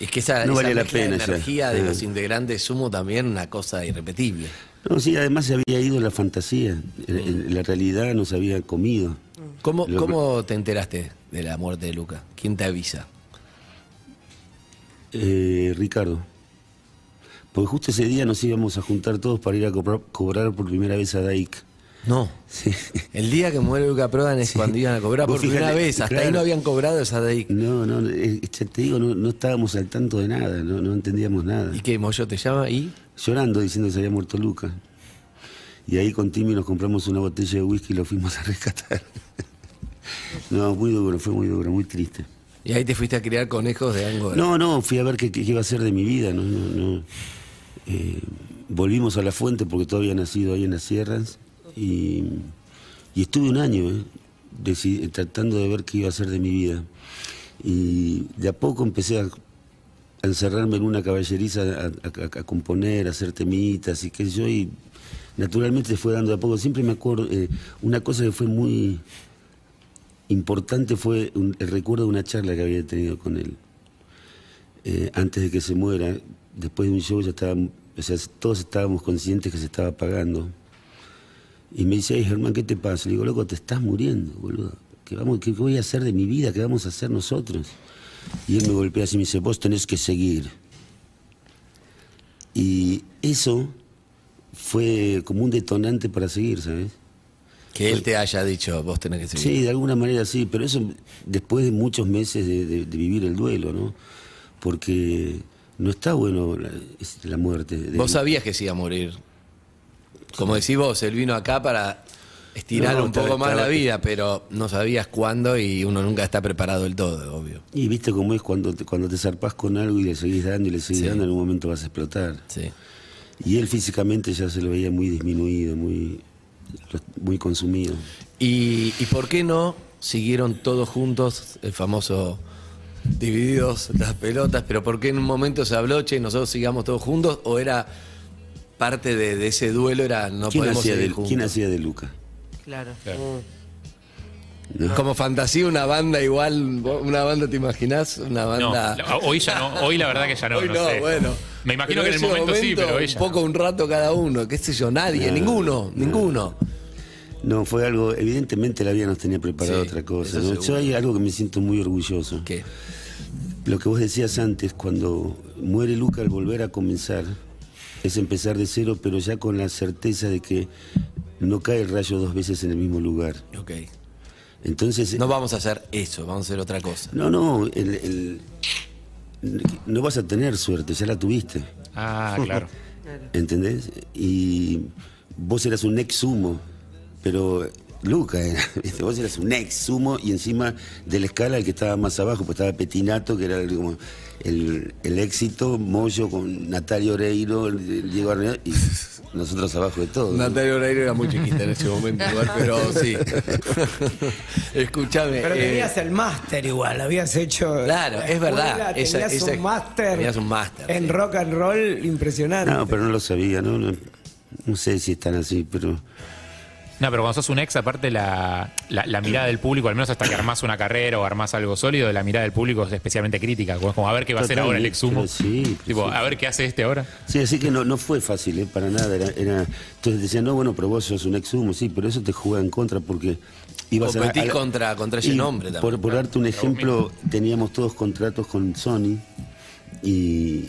Es que esa, No esa vale la de pena ya. energía de Ah. los integrantes sumo también una cosa irrepetible. No, sí, además se había ido la fantasía. El- La realidad nos había comido. ¿Cómo, Lo- ¿Cómo te enteraste de la muerte de Luca? ¿Quién te avisa? Eh, Ricardo. Porque justo ese día nos íbamos a juntar todos para ir a cobrar, cobrar por primera vez a Daik. No. Sí. El día que muere Luca Prodan es cuando iban a cobrar Vos por primera fíjate, vez. Hasta ahí no habían cobrado esa de ahí. No, no, eh, te digo, no, no estábamos al tanto de nada, no, no entendíamos nada. ¿Y qué? Moyo te llama y. Llorando diciendo que se había muerto Luca. Y ahí con Timmy nos compramos una botella de whisky y lo fuimos a rescatar. No, muy duro, fue muy duro, muy triste. Y ahí te fuiste a criar conejos de Angora. No, no, fui a ver qué, qué iba a ser de mi vida. No, no, no. Eh, volvimos a la fuente porque todavía había nacido ahí en las sierras y, estuve un año eh, tratando de ver qué iba a ser de mi vida. Y de a poco empecé a, encerrarme en una caballeriza a, componer, a hacer temitas y qué sé yo, y naturalmente fue dando de a poco. Siempre me acuerdo, eh, una cosa que fue muy importante fue un- el recuerdo de una charla que había tenido con él. Eh, antes de que se muera, después de un show ya estábamos, o sea, todos estábamos conscientes que se estaba apagando. Y me dice, "Ay, Germán, ¿qué te pasa? Le digo, loco, te estás muriendo, boludo. ¿Qué, vamos, ¿Qué voy a hacer de mi vida? ¿Qué vamos a hacer nosotros? Y él me golpea así y me dice, vos tenés que seguir. Y eso fue como un detonante para seguir, ¿sabes? Que él te haya dicho, vos tenés que seguir. Sí, de alguna manera sí, pero eso después de muchos meses de, de- de vivir el duelo, ¿no? Porque no está bueno la, la muerte. de- Vos sabías que se iba a morir. Como decís vos, él vino acá para estirar No, un poco más la vida, pero no sabías cuándo y uno nunca está preparado del todo, obvio. Y viste cómo es cuando te, cuando te zarpás con algo y le seguís dando y le seguís Sí. dando, en un momento vas a explotar. Sí. Y él físicamente ya se lo veía muy disminuido, muy, muy consumido. ¿Y, y por qué no siguieron todos juntos el famoso divididos las pelotas? Pero ¿por qué en un momento se habló, che, nosotros sigamos todos juntos? ¿O era parte de, de ese duelo, era no ¿Quién, podemos hacía seguir de, juntos? ¿Quién hacía de Luca? Claro. ¿No? Como fantasía, una banda igual, ¿vos- una banda, ¿te imaginás? Una banda... hoy ya no, hoy la verdad que ya no, Hoy no no, sé. bueno. Me imagino que en el ese momento, sí, pero ella. Un poco, un rato cada uno, qué sé yo, nadie, No, ninguno, no. ninguno. No, fue algo, evidentemente la vida nos tenía preparado Sí, otra cosa. Yo hay algo que me siento muy orgulloso. ¿Qué? Lo que vos decías antes, cuando muere Luca al volver a comenzar, es empezar de cero, pero ya con la certeza de que no cae el rayo dos veces en el mismo lugar. Ok. Entonces, No vamos a hacer eso, vamos a hacer otra cosa. no, no, el- el- no vas a tener suerte, ya la tuviste, Ah, claro. ¿entendés? Y vos eras un ex sumo, pero Luca era, ¿viste? vos eras un ex sumo y encima de la escala el que estaba más abajo, pues estaba Petinato, que era el- como el, el éxito, Moyo con Natalia Oreiro, Diego Arneal, y nosotros abajo de todo. ¿no? Natalia Oreiro era muy chiquita en ese momento, igual, pero sí. Escúchame. Pero eh, tenías el máster igual, habías hecho. Claro, la es verdad, escuela, esa- Tenías esa- un máster. tenías un máster, En sí. rock and roll impresionante. No, pero no lo sabía, ¿no? No, no sé si están así, pero... No, pero cuando sos un ex, aparte la, la, la mirada del público, al menos hasta que armás una carrera o armás algo sólido, la mirada del público es especialmente crítica. Como, como a ver qué va a hacer ahora el ex sumo. Totalmente, sí, Tipo, sí. a ver qué hace este ahora. Sí, así que no, no fue fácil, ¿eh? para nada. Era, era- Entonces decían, no, bueno, pero vos sos un exhumo, sí, pero eso te juega en contra porque ibas a... Competís a la- contra- contra ese Y nombre también, Por, por darte un ejemplo, teníamos todos contratos con Sony y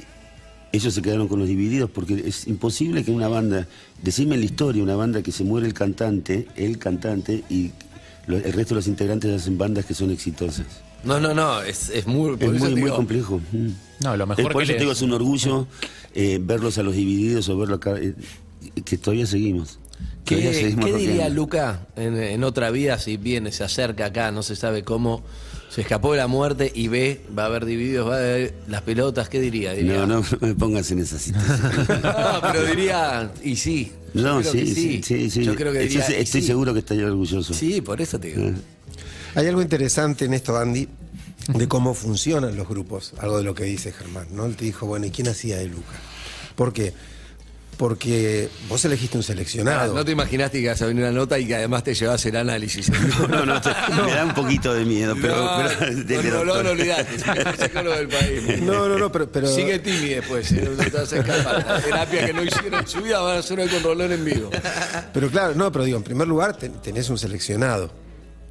ellos se quedaron con los divididos porque es imposible que una banda, decime en la historia, una banda que se muere el cantante, el cantante, y lo- el resto de los integrantes hacen bandas que son exitosas. No, no, no, es, es muy, Es muy, muy digo, complejo. Mm. No, lo Es mejor por que eso le- te digo, es un orgullo eh, verlos a los divididos o verlo acá, eh, que todavía seguimos. Todavía ¿Qué, seguimos qué diría. Luca en, en otra vida si viene, se acerca acá, no se sabe cómo, se escapó de la muerte y ve, va a haber divididos, va a ver las pelotas, ¿qué diría? Diría, No, no, no me pongas en esa situación. No, pero diría, y sí. Yo No, creo sí, que sí, sí, sí. Yo creo que diría, estoy sí. seguro que estaría orgulloso. Sí, por eso te digo. Eh, Hay algo interesante en esto, Andy, de cómo funcionan los grupos, algo de lo que dice Germán, ¿no? Él te dijo, bueno, ¿y quién hacía de Luca? ¿Por qué? Porque vos elegiste un seleccionado. No te imaginaste que ibas a venir una nota y que además te llevas el análisis. No, no, te- me da un poquito de miedo, pero... no, pero- no, dele, no, no, el psicólogo del país. No, no, no, pero... pero- Sigue Timmy después, ¿eh? no te vas a escapar. La terapia que no hicieron en su vida van a hacer hoy con Rolón en vivo. Pero claro, no, pero digo, en primer lugar ten- tenés un seleccionado,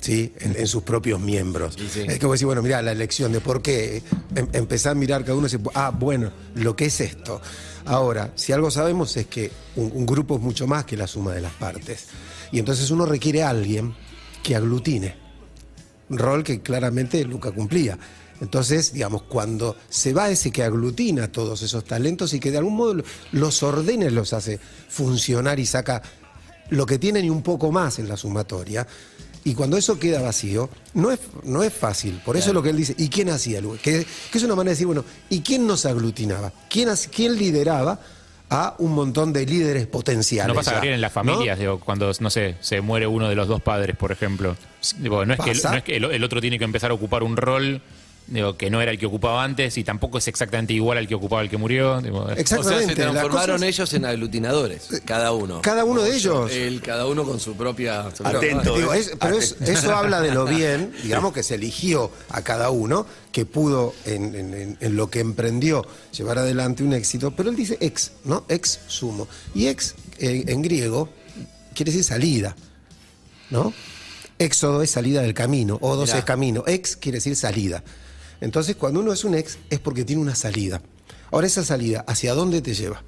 ¿sí? En, en sus propios miembros. Sí, sí. Es que vos decís, bueno, mirá, la elección de por qué. Em- empezá a mirar cada uno y decir, ah, bueno, lo que es esto. Ahora, si algo sabemos es que un, un grupo es mucho más que la suma de las partes. Y entonces uno requiere a alguien que aglutine. Rol que claramente Luca cumplía. Entonces, digamos, cuando se va ese que aglutina todos esos talentos y que de algún modo lo- los ordena los hace funcionar y saca lo que tienen y un poco más en la sumatoria. Y cuando eso queda vacío, no es, no es fácil. Por eso es lo que él dice, ¿y quién hacía? Que, que es una manera de decir, bueno, ¿y quién nos aglutinaba? ¿Quién, quién lideraba a un montón de líderes potenciales? No pasa? Gabriel, en las ¿No? familias, digo, cuando, no sé, se muere uno de los dos padres, por ejemplo. Digo, no es, que, ¿Pasa? no es que el, el otro tiene que empezar a ocupar un rol digo, que no era el que ocupaba antes y tampoco es exactamente igual al que ocupaba el que murió. digo, O sea, se Exactamente. transformaron cosas- ellos en aglutinadores, cada uno. Cada uno de ellos. Cada uno con su propia. su Atento. propia- Digo, es- pero es- eso habla de lo bien, digamos que se eligió a cada uno, que pudo en, en- en- en lo que emprendió llevar adelante un éxito, pero él dice ex, ¿no? Ex sumo. Y ex eh, en griego quiere decir salida, ¿no? Éxodo es salida del camino, odos Mirá. es camino, ex quiere decir salida. Entonces, cuando uno es un ex es porque tiene una salida. Ahora, esa salida, ¿hacia dónde te lleva?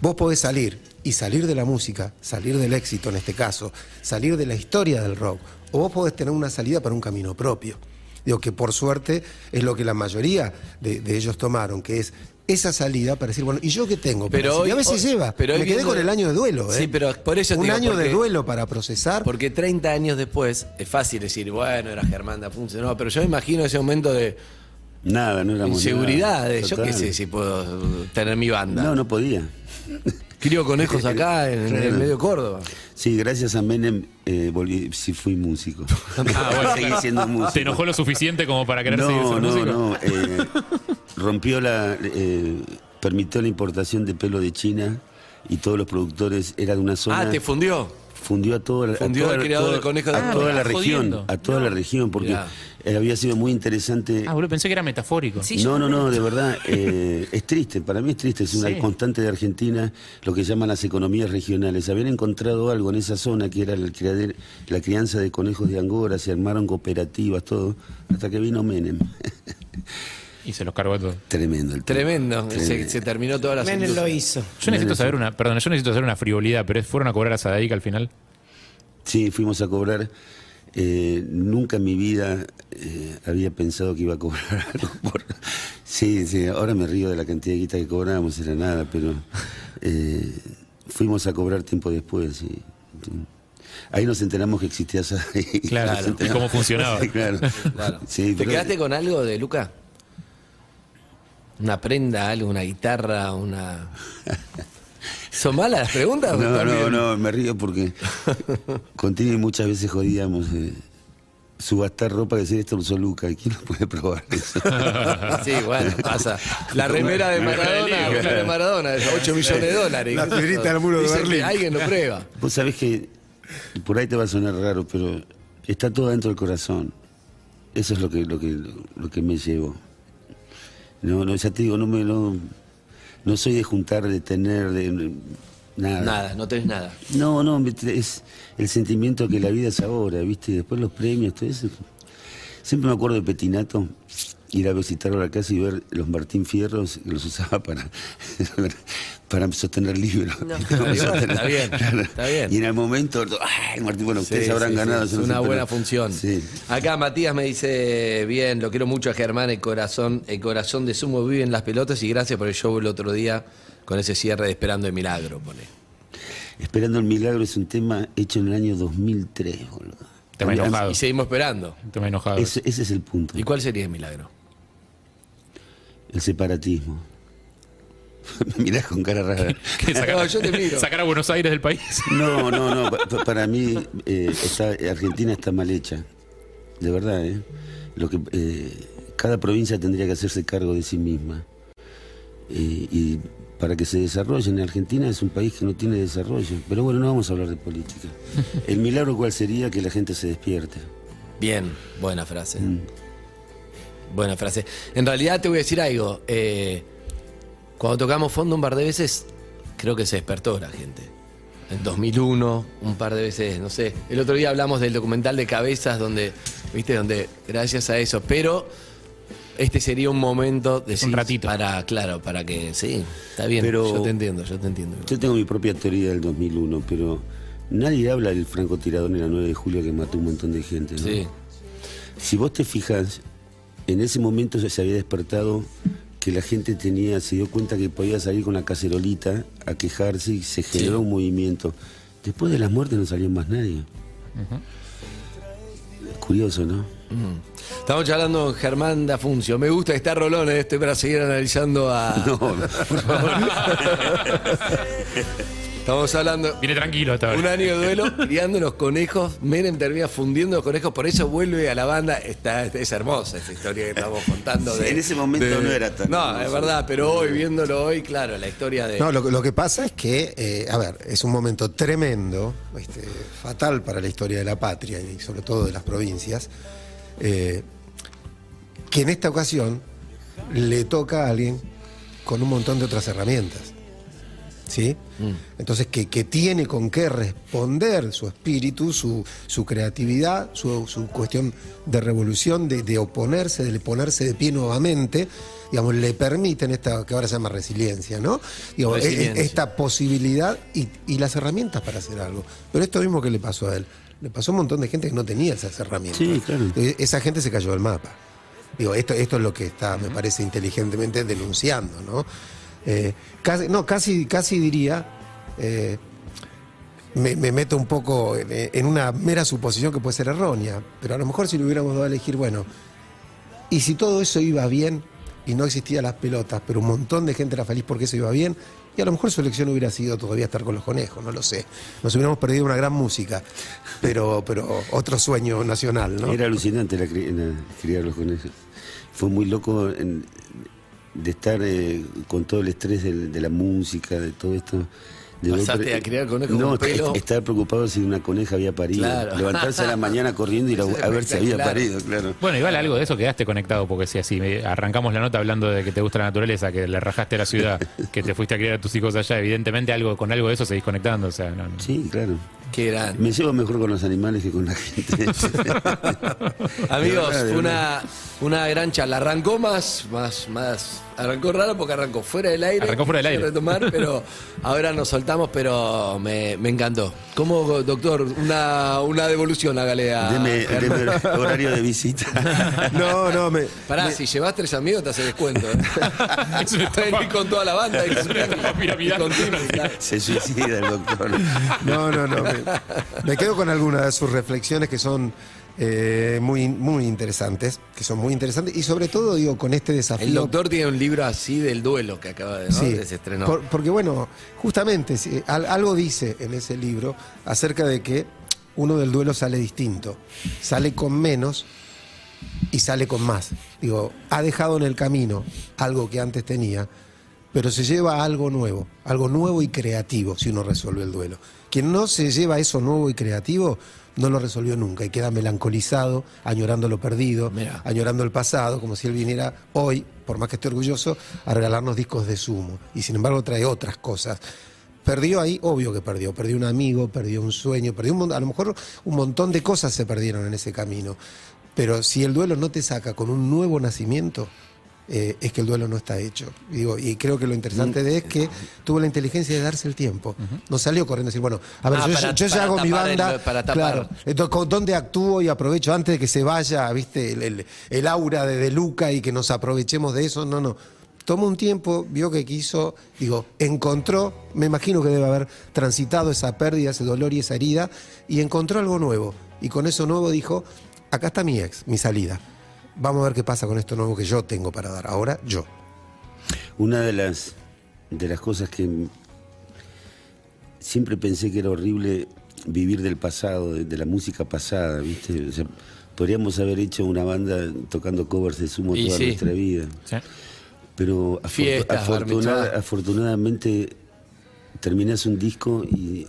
Vos podés salir y salir de la música, salir del éxito en este caso, salir de la historia del rock, o vos podés tener una salida para un camino propio. Digo que por suerte es lo que la mayoría de, de ellos tomaron, que es esa salida para decir, bueno, ¿y yo qué tengo? Pero a veces hoy- lleva. pero Me quedé viendo- con el año de duelo, ¿eh? Sí, pero por eso Un digo, año de duelo para procesar. Porque 30 años después es fácil decir, bueno, era Germán da Funce. No, pero yo me imagino ese momento de Nada, no éramos inseguridad, nada. de yo qué sé si puedo tener mi banda. No, no podía. Crío conejos acá en, en el medio Córdoba. Sí, gracias a Menem eh, volví, sí fui músico. Ah, bueno. Seguí siendo músico. ¿Te enojó lo suficiente como para querer seguir No, siendo no, músico? no. eh, rompió la. eh, permitió la importación de pelo de China y todos los productores eran de una zona. Ah, te fundió. fundió a toda la, Fundió a toda, al criador toda- del conejo de a toda la región, jodiendo. a toda la región, porque Mirá. eh, había sido muy interesante. Ah, boludo, pensé que era metafórico. Sí, no, no, no, de verdad, eh, es triste, para mí es triste, es una Sí. constante de Argentina, lo que llaman las economías regionales. Habían encontrado algo en esa zona que era el criader- la crianza de conejos de Angora, se armaron cooperativas, todo, hasta que vino Menem. Y se los cargó a todos. Tremendo el. Tremendo. Se, se terminó toda la Menem lo hizo. Yo necesito saber una, perdón, yo necesito saber una frivolidad, pero ¿fueron a cobrar a Sadaic al final? Sí, fuimos a cobrar. eh, nunca en mi vida eh, había pensado que iba a cobrar algo. por- Sí, sí, ahora me río de la cantidad de guita que cobrábamos, era nada, pero eh, fuimos a cobrar tiempo después. y- ahí nos enteramos que existía esa. Claro, y cómo funcionaba. claro. Claro. Sí, ¿Te pero- quedaste con algo de Luca? ¿Una prenda, algo, una guitarra, una. ¿Son malas las preguntas? No, ¿Están no, no, me río porque con Tini muchas veces jodíamos. eh, subastar ropa que decir esto usó Luca. ¿Quién lo puede probar eso? Sí, bueno, pasa. La remera de Maradona, la remera de Maradona, de 8 millones de dólares. La piedrita del muro de Berlín. Alguien lo prueba. Vos sabés que por ahí te va a sonar raro, pero está todo dentro del corazón. Eso es lo que, lo que, lo que me llevo. No, no, ya te digo, no me no, no soy de juntar, de tener, de nada. Nada, no tenés nada. No, no, es el sentimiento que la vida es ahora, ¿viste? Y después los premios, todo eso. Siempre me acuerdo de Petinato, ir a visitarlo a la casa y ver los Martín Fierros, que los usaba para, para sostener libros. No. Está bien, está bien. Y en el momento, ¡ay, Martín! Bueno, ustedes Sí, habrán sí, ganado. es no sé, una pero- buena función. Sí. Acá Matías me dice, bien, lo quiero mucho a Germán, el corazón, el corazón de Sumo vive en las pelotas y gracias por el show el otro día con ese cierre de Esperando el Milagro, pone. Esperando el milagro es un tema hecho en el año 2003, boludo. Tema enojado. Y seguimos esperando. Te me enojado. Ese es el punto, ¿Y cuál sería el milagro? El separatismo. Me mirás con cara rara. ¿Qué, sacar, No, yo te miro. sacar a Buenos Aires del país. No, no, no. pa- pa- para mí, eh, está- Argentina está mal hecha. De verdad, ¿eh? Lo que, eh, cada provincia tendría que hacerse cargo de sí misma. Eh, y para que se desarrollen. Argentina es un país que no tiene desarrollo. Pero bueno, no vamos a hablar de política. El milagro, ¿cuál sería? Que la gente se despierte. Bien, buena frase. Mm. Buena frase. En realidad te voy a decir algo. eh, cuando tocamos fondo un par de veces, creo que se despertó la gente. En 2001, un par de veces, no sé. El otro día hablamos del documental de Cabezas, donde, viste, donde gracias a eso. Pero este sería un momento de Un ratito. para, claro, para que sí, está bien. Pero- yo te entiendo, yo te entiendo. Yo tengo mi propia teoría del 2001, pero nadie habla del francotirador en la 9 de julio que mató un montón de gente. ¿no? Sí. Si vos te fijas, en ese momento se había despertado que la gente tenía, se dio cuenta que podía salir con la cacerolita a quejarse y se generó Sí. un movimiento. Después de las muertes no salió más nadie. Curioso, ¿no? Estamos charlando con Germán Dafuncio. Me gusta estar rolón, eh, estoy para seguir analizando a. No, por favor. Estamos hablando. Viene tranquilo hasta ahora. Un año de duelo, criando los conejos. Menem termina fundiendo los conejos, por eso vuelve a la banda. Está, es hermosa esa historia que estamos contando. de- en ese momento de- no era tan No, hermoso. es verdad, pero hoy, viéndolo hoy, claro, la historia de. No, lo, lo que pasa es que, eh, a ver, es un momento tremendo, este, fatal para la historia de la patria y sobre todo de las provincias, eh, que en esta ocasión le toca a alguien con un montón de otras herramientas. ¿Sí? Entonces, que, que tiene con qué responder su espíritu, su, su creatividad, su, su cuestión de revolución, de, de oponerse, de ponerse de pie nuevamente, digamos, le permiten esta, que ahora se llama resiliencia, ¿no? Digamos, e- e- Resiliencia. esta posibilidad y, y las herramientas para hacer algo. Pero esto mismo que le pasó a él, le pasó a un montón de gente que no tenía esas herramientas. Sí, claro. Eh, Esa gente se cayó del mapa. Digo, esto, esto es lo que está, me parece, inteligentemente denunciando, ¿no? Eh, casi, no, casi, casi diría, eh, me, me meto un poco en, una mera suposición que puede ser errónea, pero a lo mejor si le hubiéramos dado a elegir, bueno, y si todo eso iba bien y no existían las pelotas, pero un montón de gente era feliz porque eso iba bien, y a lo mejor su elección hubiera sido todavía estar con los conejos, no lo sé. Nos hubiéramos perdido una gran música, pero, pero otro sueño nacional, ¿no? Era alucinante la, la- criar los conejos. Fue muy loco en- de estar eh, con todo el estrés de, la música, de todo esto. De Pasaste golpe- a criar conejos no, con pelo. est- estar preocupado si una coneja había parido. Claro. Levantarse a la mañana corriendo y ir a, ver si había parido, claro. Bueno, igual algo de eso quedaste conectado, porque si así me- arrancamos la nota hablando de que te gusta la naturaleza, que le rajaste a la ciudad, que te fuiste a criar a tus hijos allá, evidentemente algo con algo de eso seguís conectando. O sea, no- no. Sí, claro. Qué. Me llevo mejor con los animales que con la gente. Amigos, fue una, una gran charla. Arrancó más, más, más. Arrancó raro porque arrancó fuera del aire. Arrancó fuera del aire. retomar, pero ahora nos soltamos, pero me, me encantó. ¿Cómo, doctor? Una, una devolución, hágale a. Deme, deme horario de visita. No, no, me, Pará, si llevas tres amigos te hace descuento. ¿eh? Es una Pueden ir con toda la banda. y- y con. Se suicida el doctor. No, no, no. Me, me quedo con algunas de sus reflexiones que son eh, muy, muy interesantes, que son muy interesantes y sobre todo digo con este desafío. El doctor tiene un libro así del duelo que acaba de, ¿no? Sí, de se estrenó. por- porque bueno, justamente sí, algo dice en ese libro acerca de que uno del duelo sale distinto, sale con menos y sale con más. Digo, ha dejado en el camino algo que antes tenía, pero se lleva a algo nuevo, algo nuevo y creativo si uno resuelve el duelo. Quien no se lleva eso nuevo y creativo, no lo resolvió nunca y queda melancolizado, añorando lo perdido, Mirá. añorando el pasado, como si él viniera hoy, por más que esté orgulloso, a regalarnos discos de sumo. Y sin embargo trae otras cosas. Perdió ahí, obvio que perdió. Perdió un amigo, perdió un sueño, perdió un a lo mejor un montón de cosas se perdieron en ese camino. Pero si el duelo no te saca con un nuevo nacimiento, eh, es que el duelo no está hecho. Y Digo, y creo que lo interesante de es que tuvo la inteligencia de darse el tiempo. No salió corriendo y decir, bueno, a ver, Ah, yo, para- yo ya hago mi el- banda. para tapar. Claro. Entonces, ¿con ¿dónde actúo y aprovecho antes de que se vaya, viste, el, el- el aura de, de Luca y que nos aprovechemos de eso? No, no. Tomó un tiempo, vio que quiso, digo, encontró, me imagino que debe haber transitado esa pérdida, ese dolor y esa herida, y encontró algo nuevo. Y con eso nuevo dijo, acá está mi ex, mi salida. Vamos a ver qué pasa con esto nuevo que yo tengo para dar. Ahora yo. Una de las, de las cosas que siempre pensé que era horrible vivir del pasado, de, de la música pasada, ¿viste? O sea, podríamos haber hecho una banda tocando covers de sumo Y toda sí. nuestra vida. ¿Sí? Pero Fiestas, afortunadamente terminás un disco y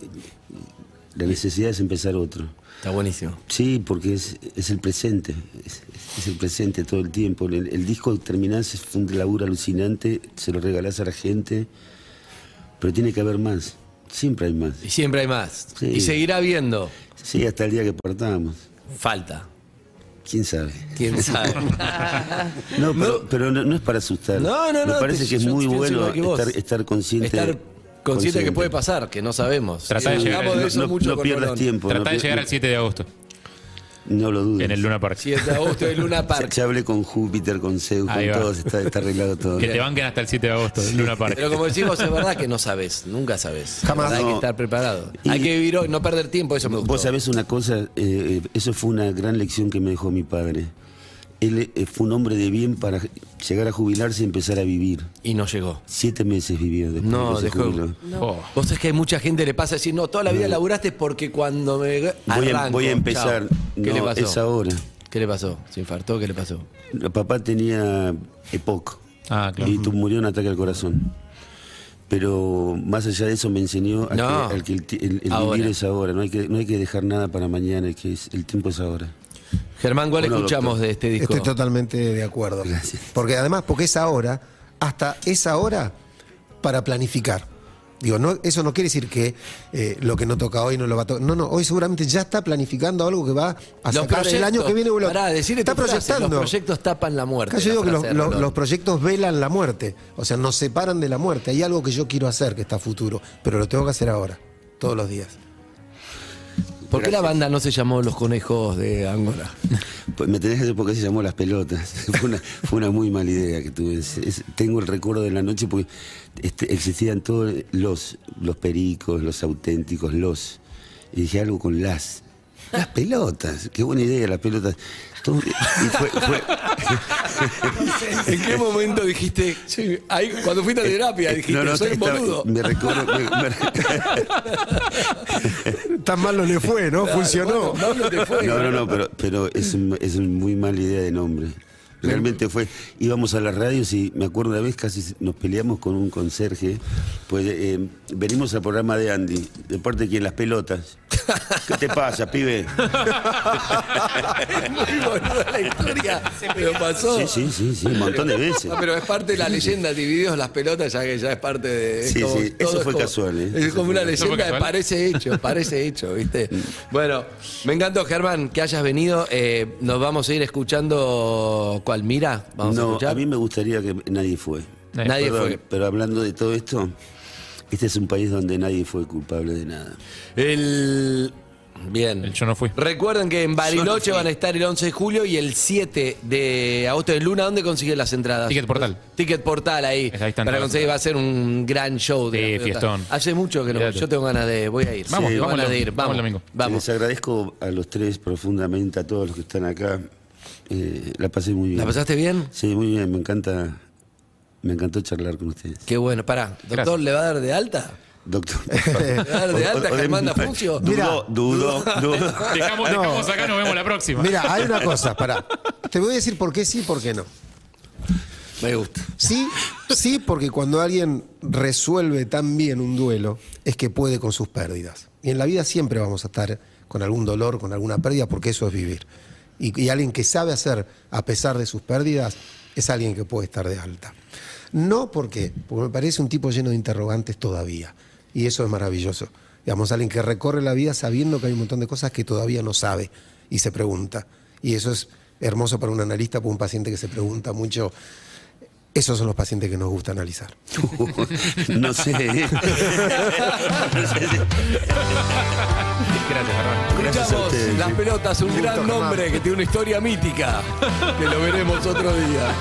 la necesidad es empezar otro. Está buenísimo. Sí, porque es, es el presente, es, es el presente todo el tiempo. El, el disco terminás, es un laburo alucinante, se lo regalás a la gente, pero tiene que haber más, siempre hay más. Y siempre hay más. Sí. Y seguirá habiendo. Sí, hasta el día que partamos, Falta. quién sabe. ¿Quién sabe? No, pero, pero no, no es para asustar. No, no, Me no, parece te- que es muy bueno estar consciente. Estar consciente que puede pasar, que no sabemos. Tratá de Y llegar hablamos al- de eso no, mucho no con pierdas Rolón. tiempo. Tratá no de pier- llegar al 7 de agosto, No lo dudes. en el Luna Park. 7 de agosto de Luna Ya, Park. ya hablé con Júpiter, con Zeus, Ahí con va. todos, está, está arreglado todo. Que te banquen hasta el 7 de agosto, en Luna Park. Pero como decimos, es verdad que no sabes, nunca sabes. Jamás. Hay que No. estar preparado. Y- Hay que vivir hoy, no perder tiempo, eso me gustó. Vos sabés una cosa, eh, eso fue una gran lección que me dejó mi padre. Él eh, fue un hombre de bien para llegar a jubilarse y empezar a vivir. Y no llegó. Siete meses vivió después No, que se dejó. jubiló. Oh. Vos sabés que hay mucha gente que le pasa decir, no, toda la vida laburaste porque cuando me. Voy a, arranco, voy a empezar. chao". ¿Qué no, le pasó? es ahora. ¿Qué le pasó? ¿Se infartó? ¿Qué le pasó? El papá tenía EPOC Ah, claro. y tu- murió en ataque al corazón. Pero más allá de eso me enseñó a No. que, al que el, el- el vivir es ahora. No hay, que, no hay que dejar nada para mañana, que es, el tiempo es ahora. Germán, ¿cuál Bueno, escuchamos doctor. de este disco? Estoy totalmente de acuerdo. Gracias. Porque además, porque es ahora, hasta esa hora para planificar. Digo, no, eso no quiere decir que eh, lo que no toca hoy no lo va a tocar. No, no, hoy seguramente ya está planificando algo que va a Los sacar el año que viene. lo- Pará, está frase, proyectando. Los proyectos tapan la muerte. Acá yo la digo que los, los- proyectos velan la muerte. O sea, nos separan de la muerte. Hay algo que yo quiero hacer que está a futuro, pero lo tengo que hacer ahora, todos los días. ¿Por qué la banda no se llamó Los Conejos de Angora? Pues me tenés que decir por qué se llamó Las Pelotas. fue, una, fue una muy mala idea que tuve. Es- es- tengo el recuerdo de la noche porque este, existían todos los, los pericos, los auténticos, los. Y dije algo con las. Las pelotas. Qué buena idea, las pelotas. Todo- y fue- fue- ¿En qué momento dijiste, sí, ahí, cuando fuiste a terapia, dijiste, no, no, soy un estaba- boludo? me recuerdo. me- me- Tan mal no le fue, ¿no? Funcionó. Bueno. No, no, no, pero, pero es, un- es una muy mala idea de nombre. Realmente fue, íbamos a las radios y me acuerdo una vez casi nos peleamos con un conserje, pues eh, venimos al programa de Andy, de parte de quien las pelotas. ¿Qué te pasa, pibe? Muy boluda la historia. Pero pasó. Sí, sí, sí, sí, un montón de veces. No, pero es parte de la leyenda, divididos las pelotas, ya que ya es parte de. es Sí, como- sí, todo eso es fue como- casual, ¿eh? Es como una casual. ¿Eso fue leyenda, casual? parece hecho, parece hecho, ¿viste? Bueno, me encantó, Germán, que hayas venido. Eh, nos vamos a ir escuchando. ¿Cuál? Mira, vamos a No, escuchar. a mí me gustaría que nadie fue. Nadie Perdón, fue. Pero hablando de todo esto, este es un país donde nadie fue culpable de nada. El. Bien. El yo no fui. Recuerden que en Bariloche no van a estar el 11 de julio y el 7 de agosto en Luna. ¿Dónde consiguen las entradas? Ticket Portal. Ticket Portal ahí. Ahí están para conseguir, va a ser un gran show. De Sí, fiestón. Hace mucho que no. Yo tengo ganas de. Voy a ir. Vamos, tengo vamos ganas de ir. vamos Vamos. el domingo. Vamos. Les agradezco a los tres profundamente, a todos los que están acá. Eh, la pasé muy bien. ¿La pasaste bien? Sí, muy bien, me encanta, me encantó charlar con ustedes. Qué bueno. Pará, doctor, Gracias. ¿le va a dar de alta? Doctor. ¿Le va a dar de alta Germán Dafuncio? Dudo, dudo, dudo. Dejamos, No. dejamos acá, nos vemos la próxima. Mira, hay una cosa, pará. Te voy a decir por qué sí y por qué no. Me gusta. Sí, sí, porque cuando alguien resuelve tan bien un duelo, es que puede con sus pérdidas. Y en la vida siempre vamos a estar con algún dolor, con alguna pérdida, porque eso es vivir. Y, alguien que sabe hacer a pesar de sus pérdidas, es alguien que puede estar de alta. No porque, porque me parece un tipo lleno de interrogantes todavía. Y eso es maravilloso. Digamos, alguien que recorre la vida sabiendo que hay un montón de cosas que todavía no sabe y se pregunta. Y eso es hermoso para un analista, para un paciente que se pregunta mucho. Esos son los pacientes que nos gusta analizar. no sé. ¿eh? Gracias, Germán. Gracias a Escuchamos ustedes. Las Pelotas, un gran nombre que tiene una historia mítica. Que lo veremos otro día.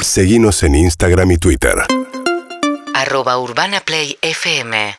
Seguimos en Instagram y Twitter. arroba Urbana Play FM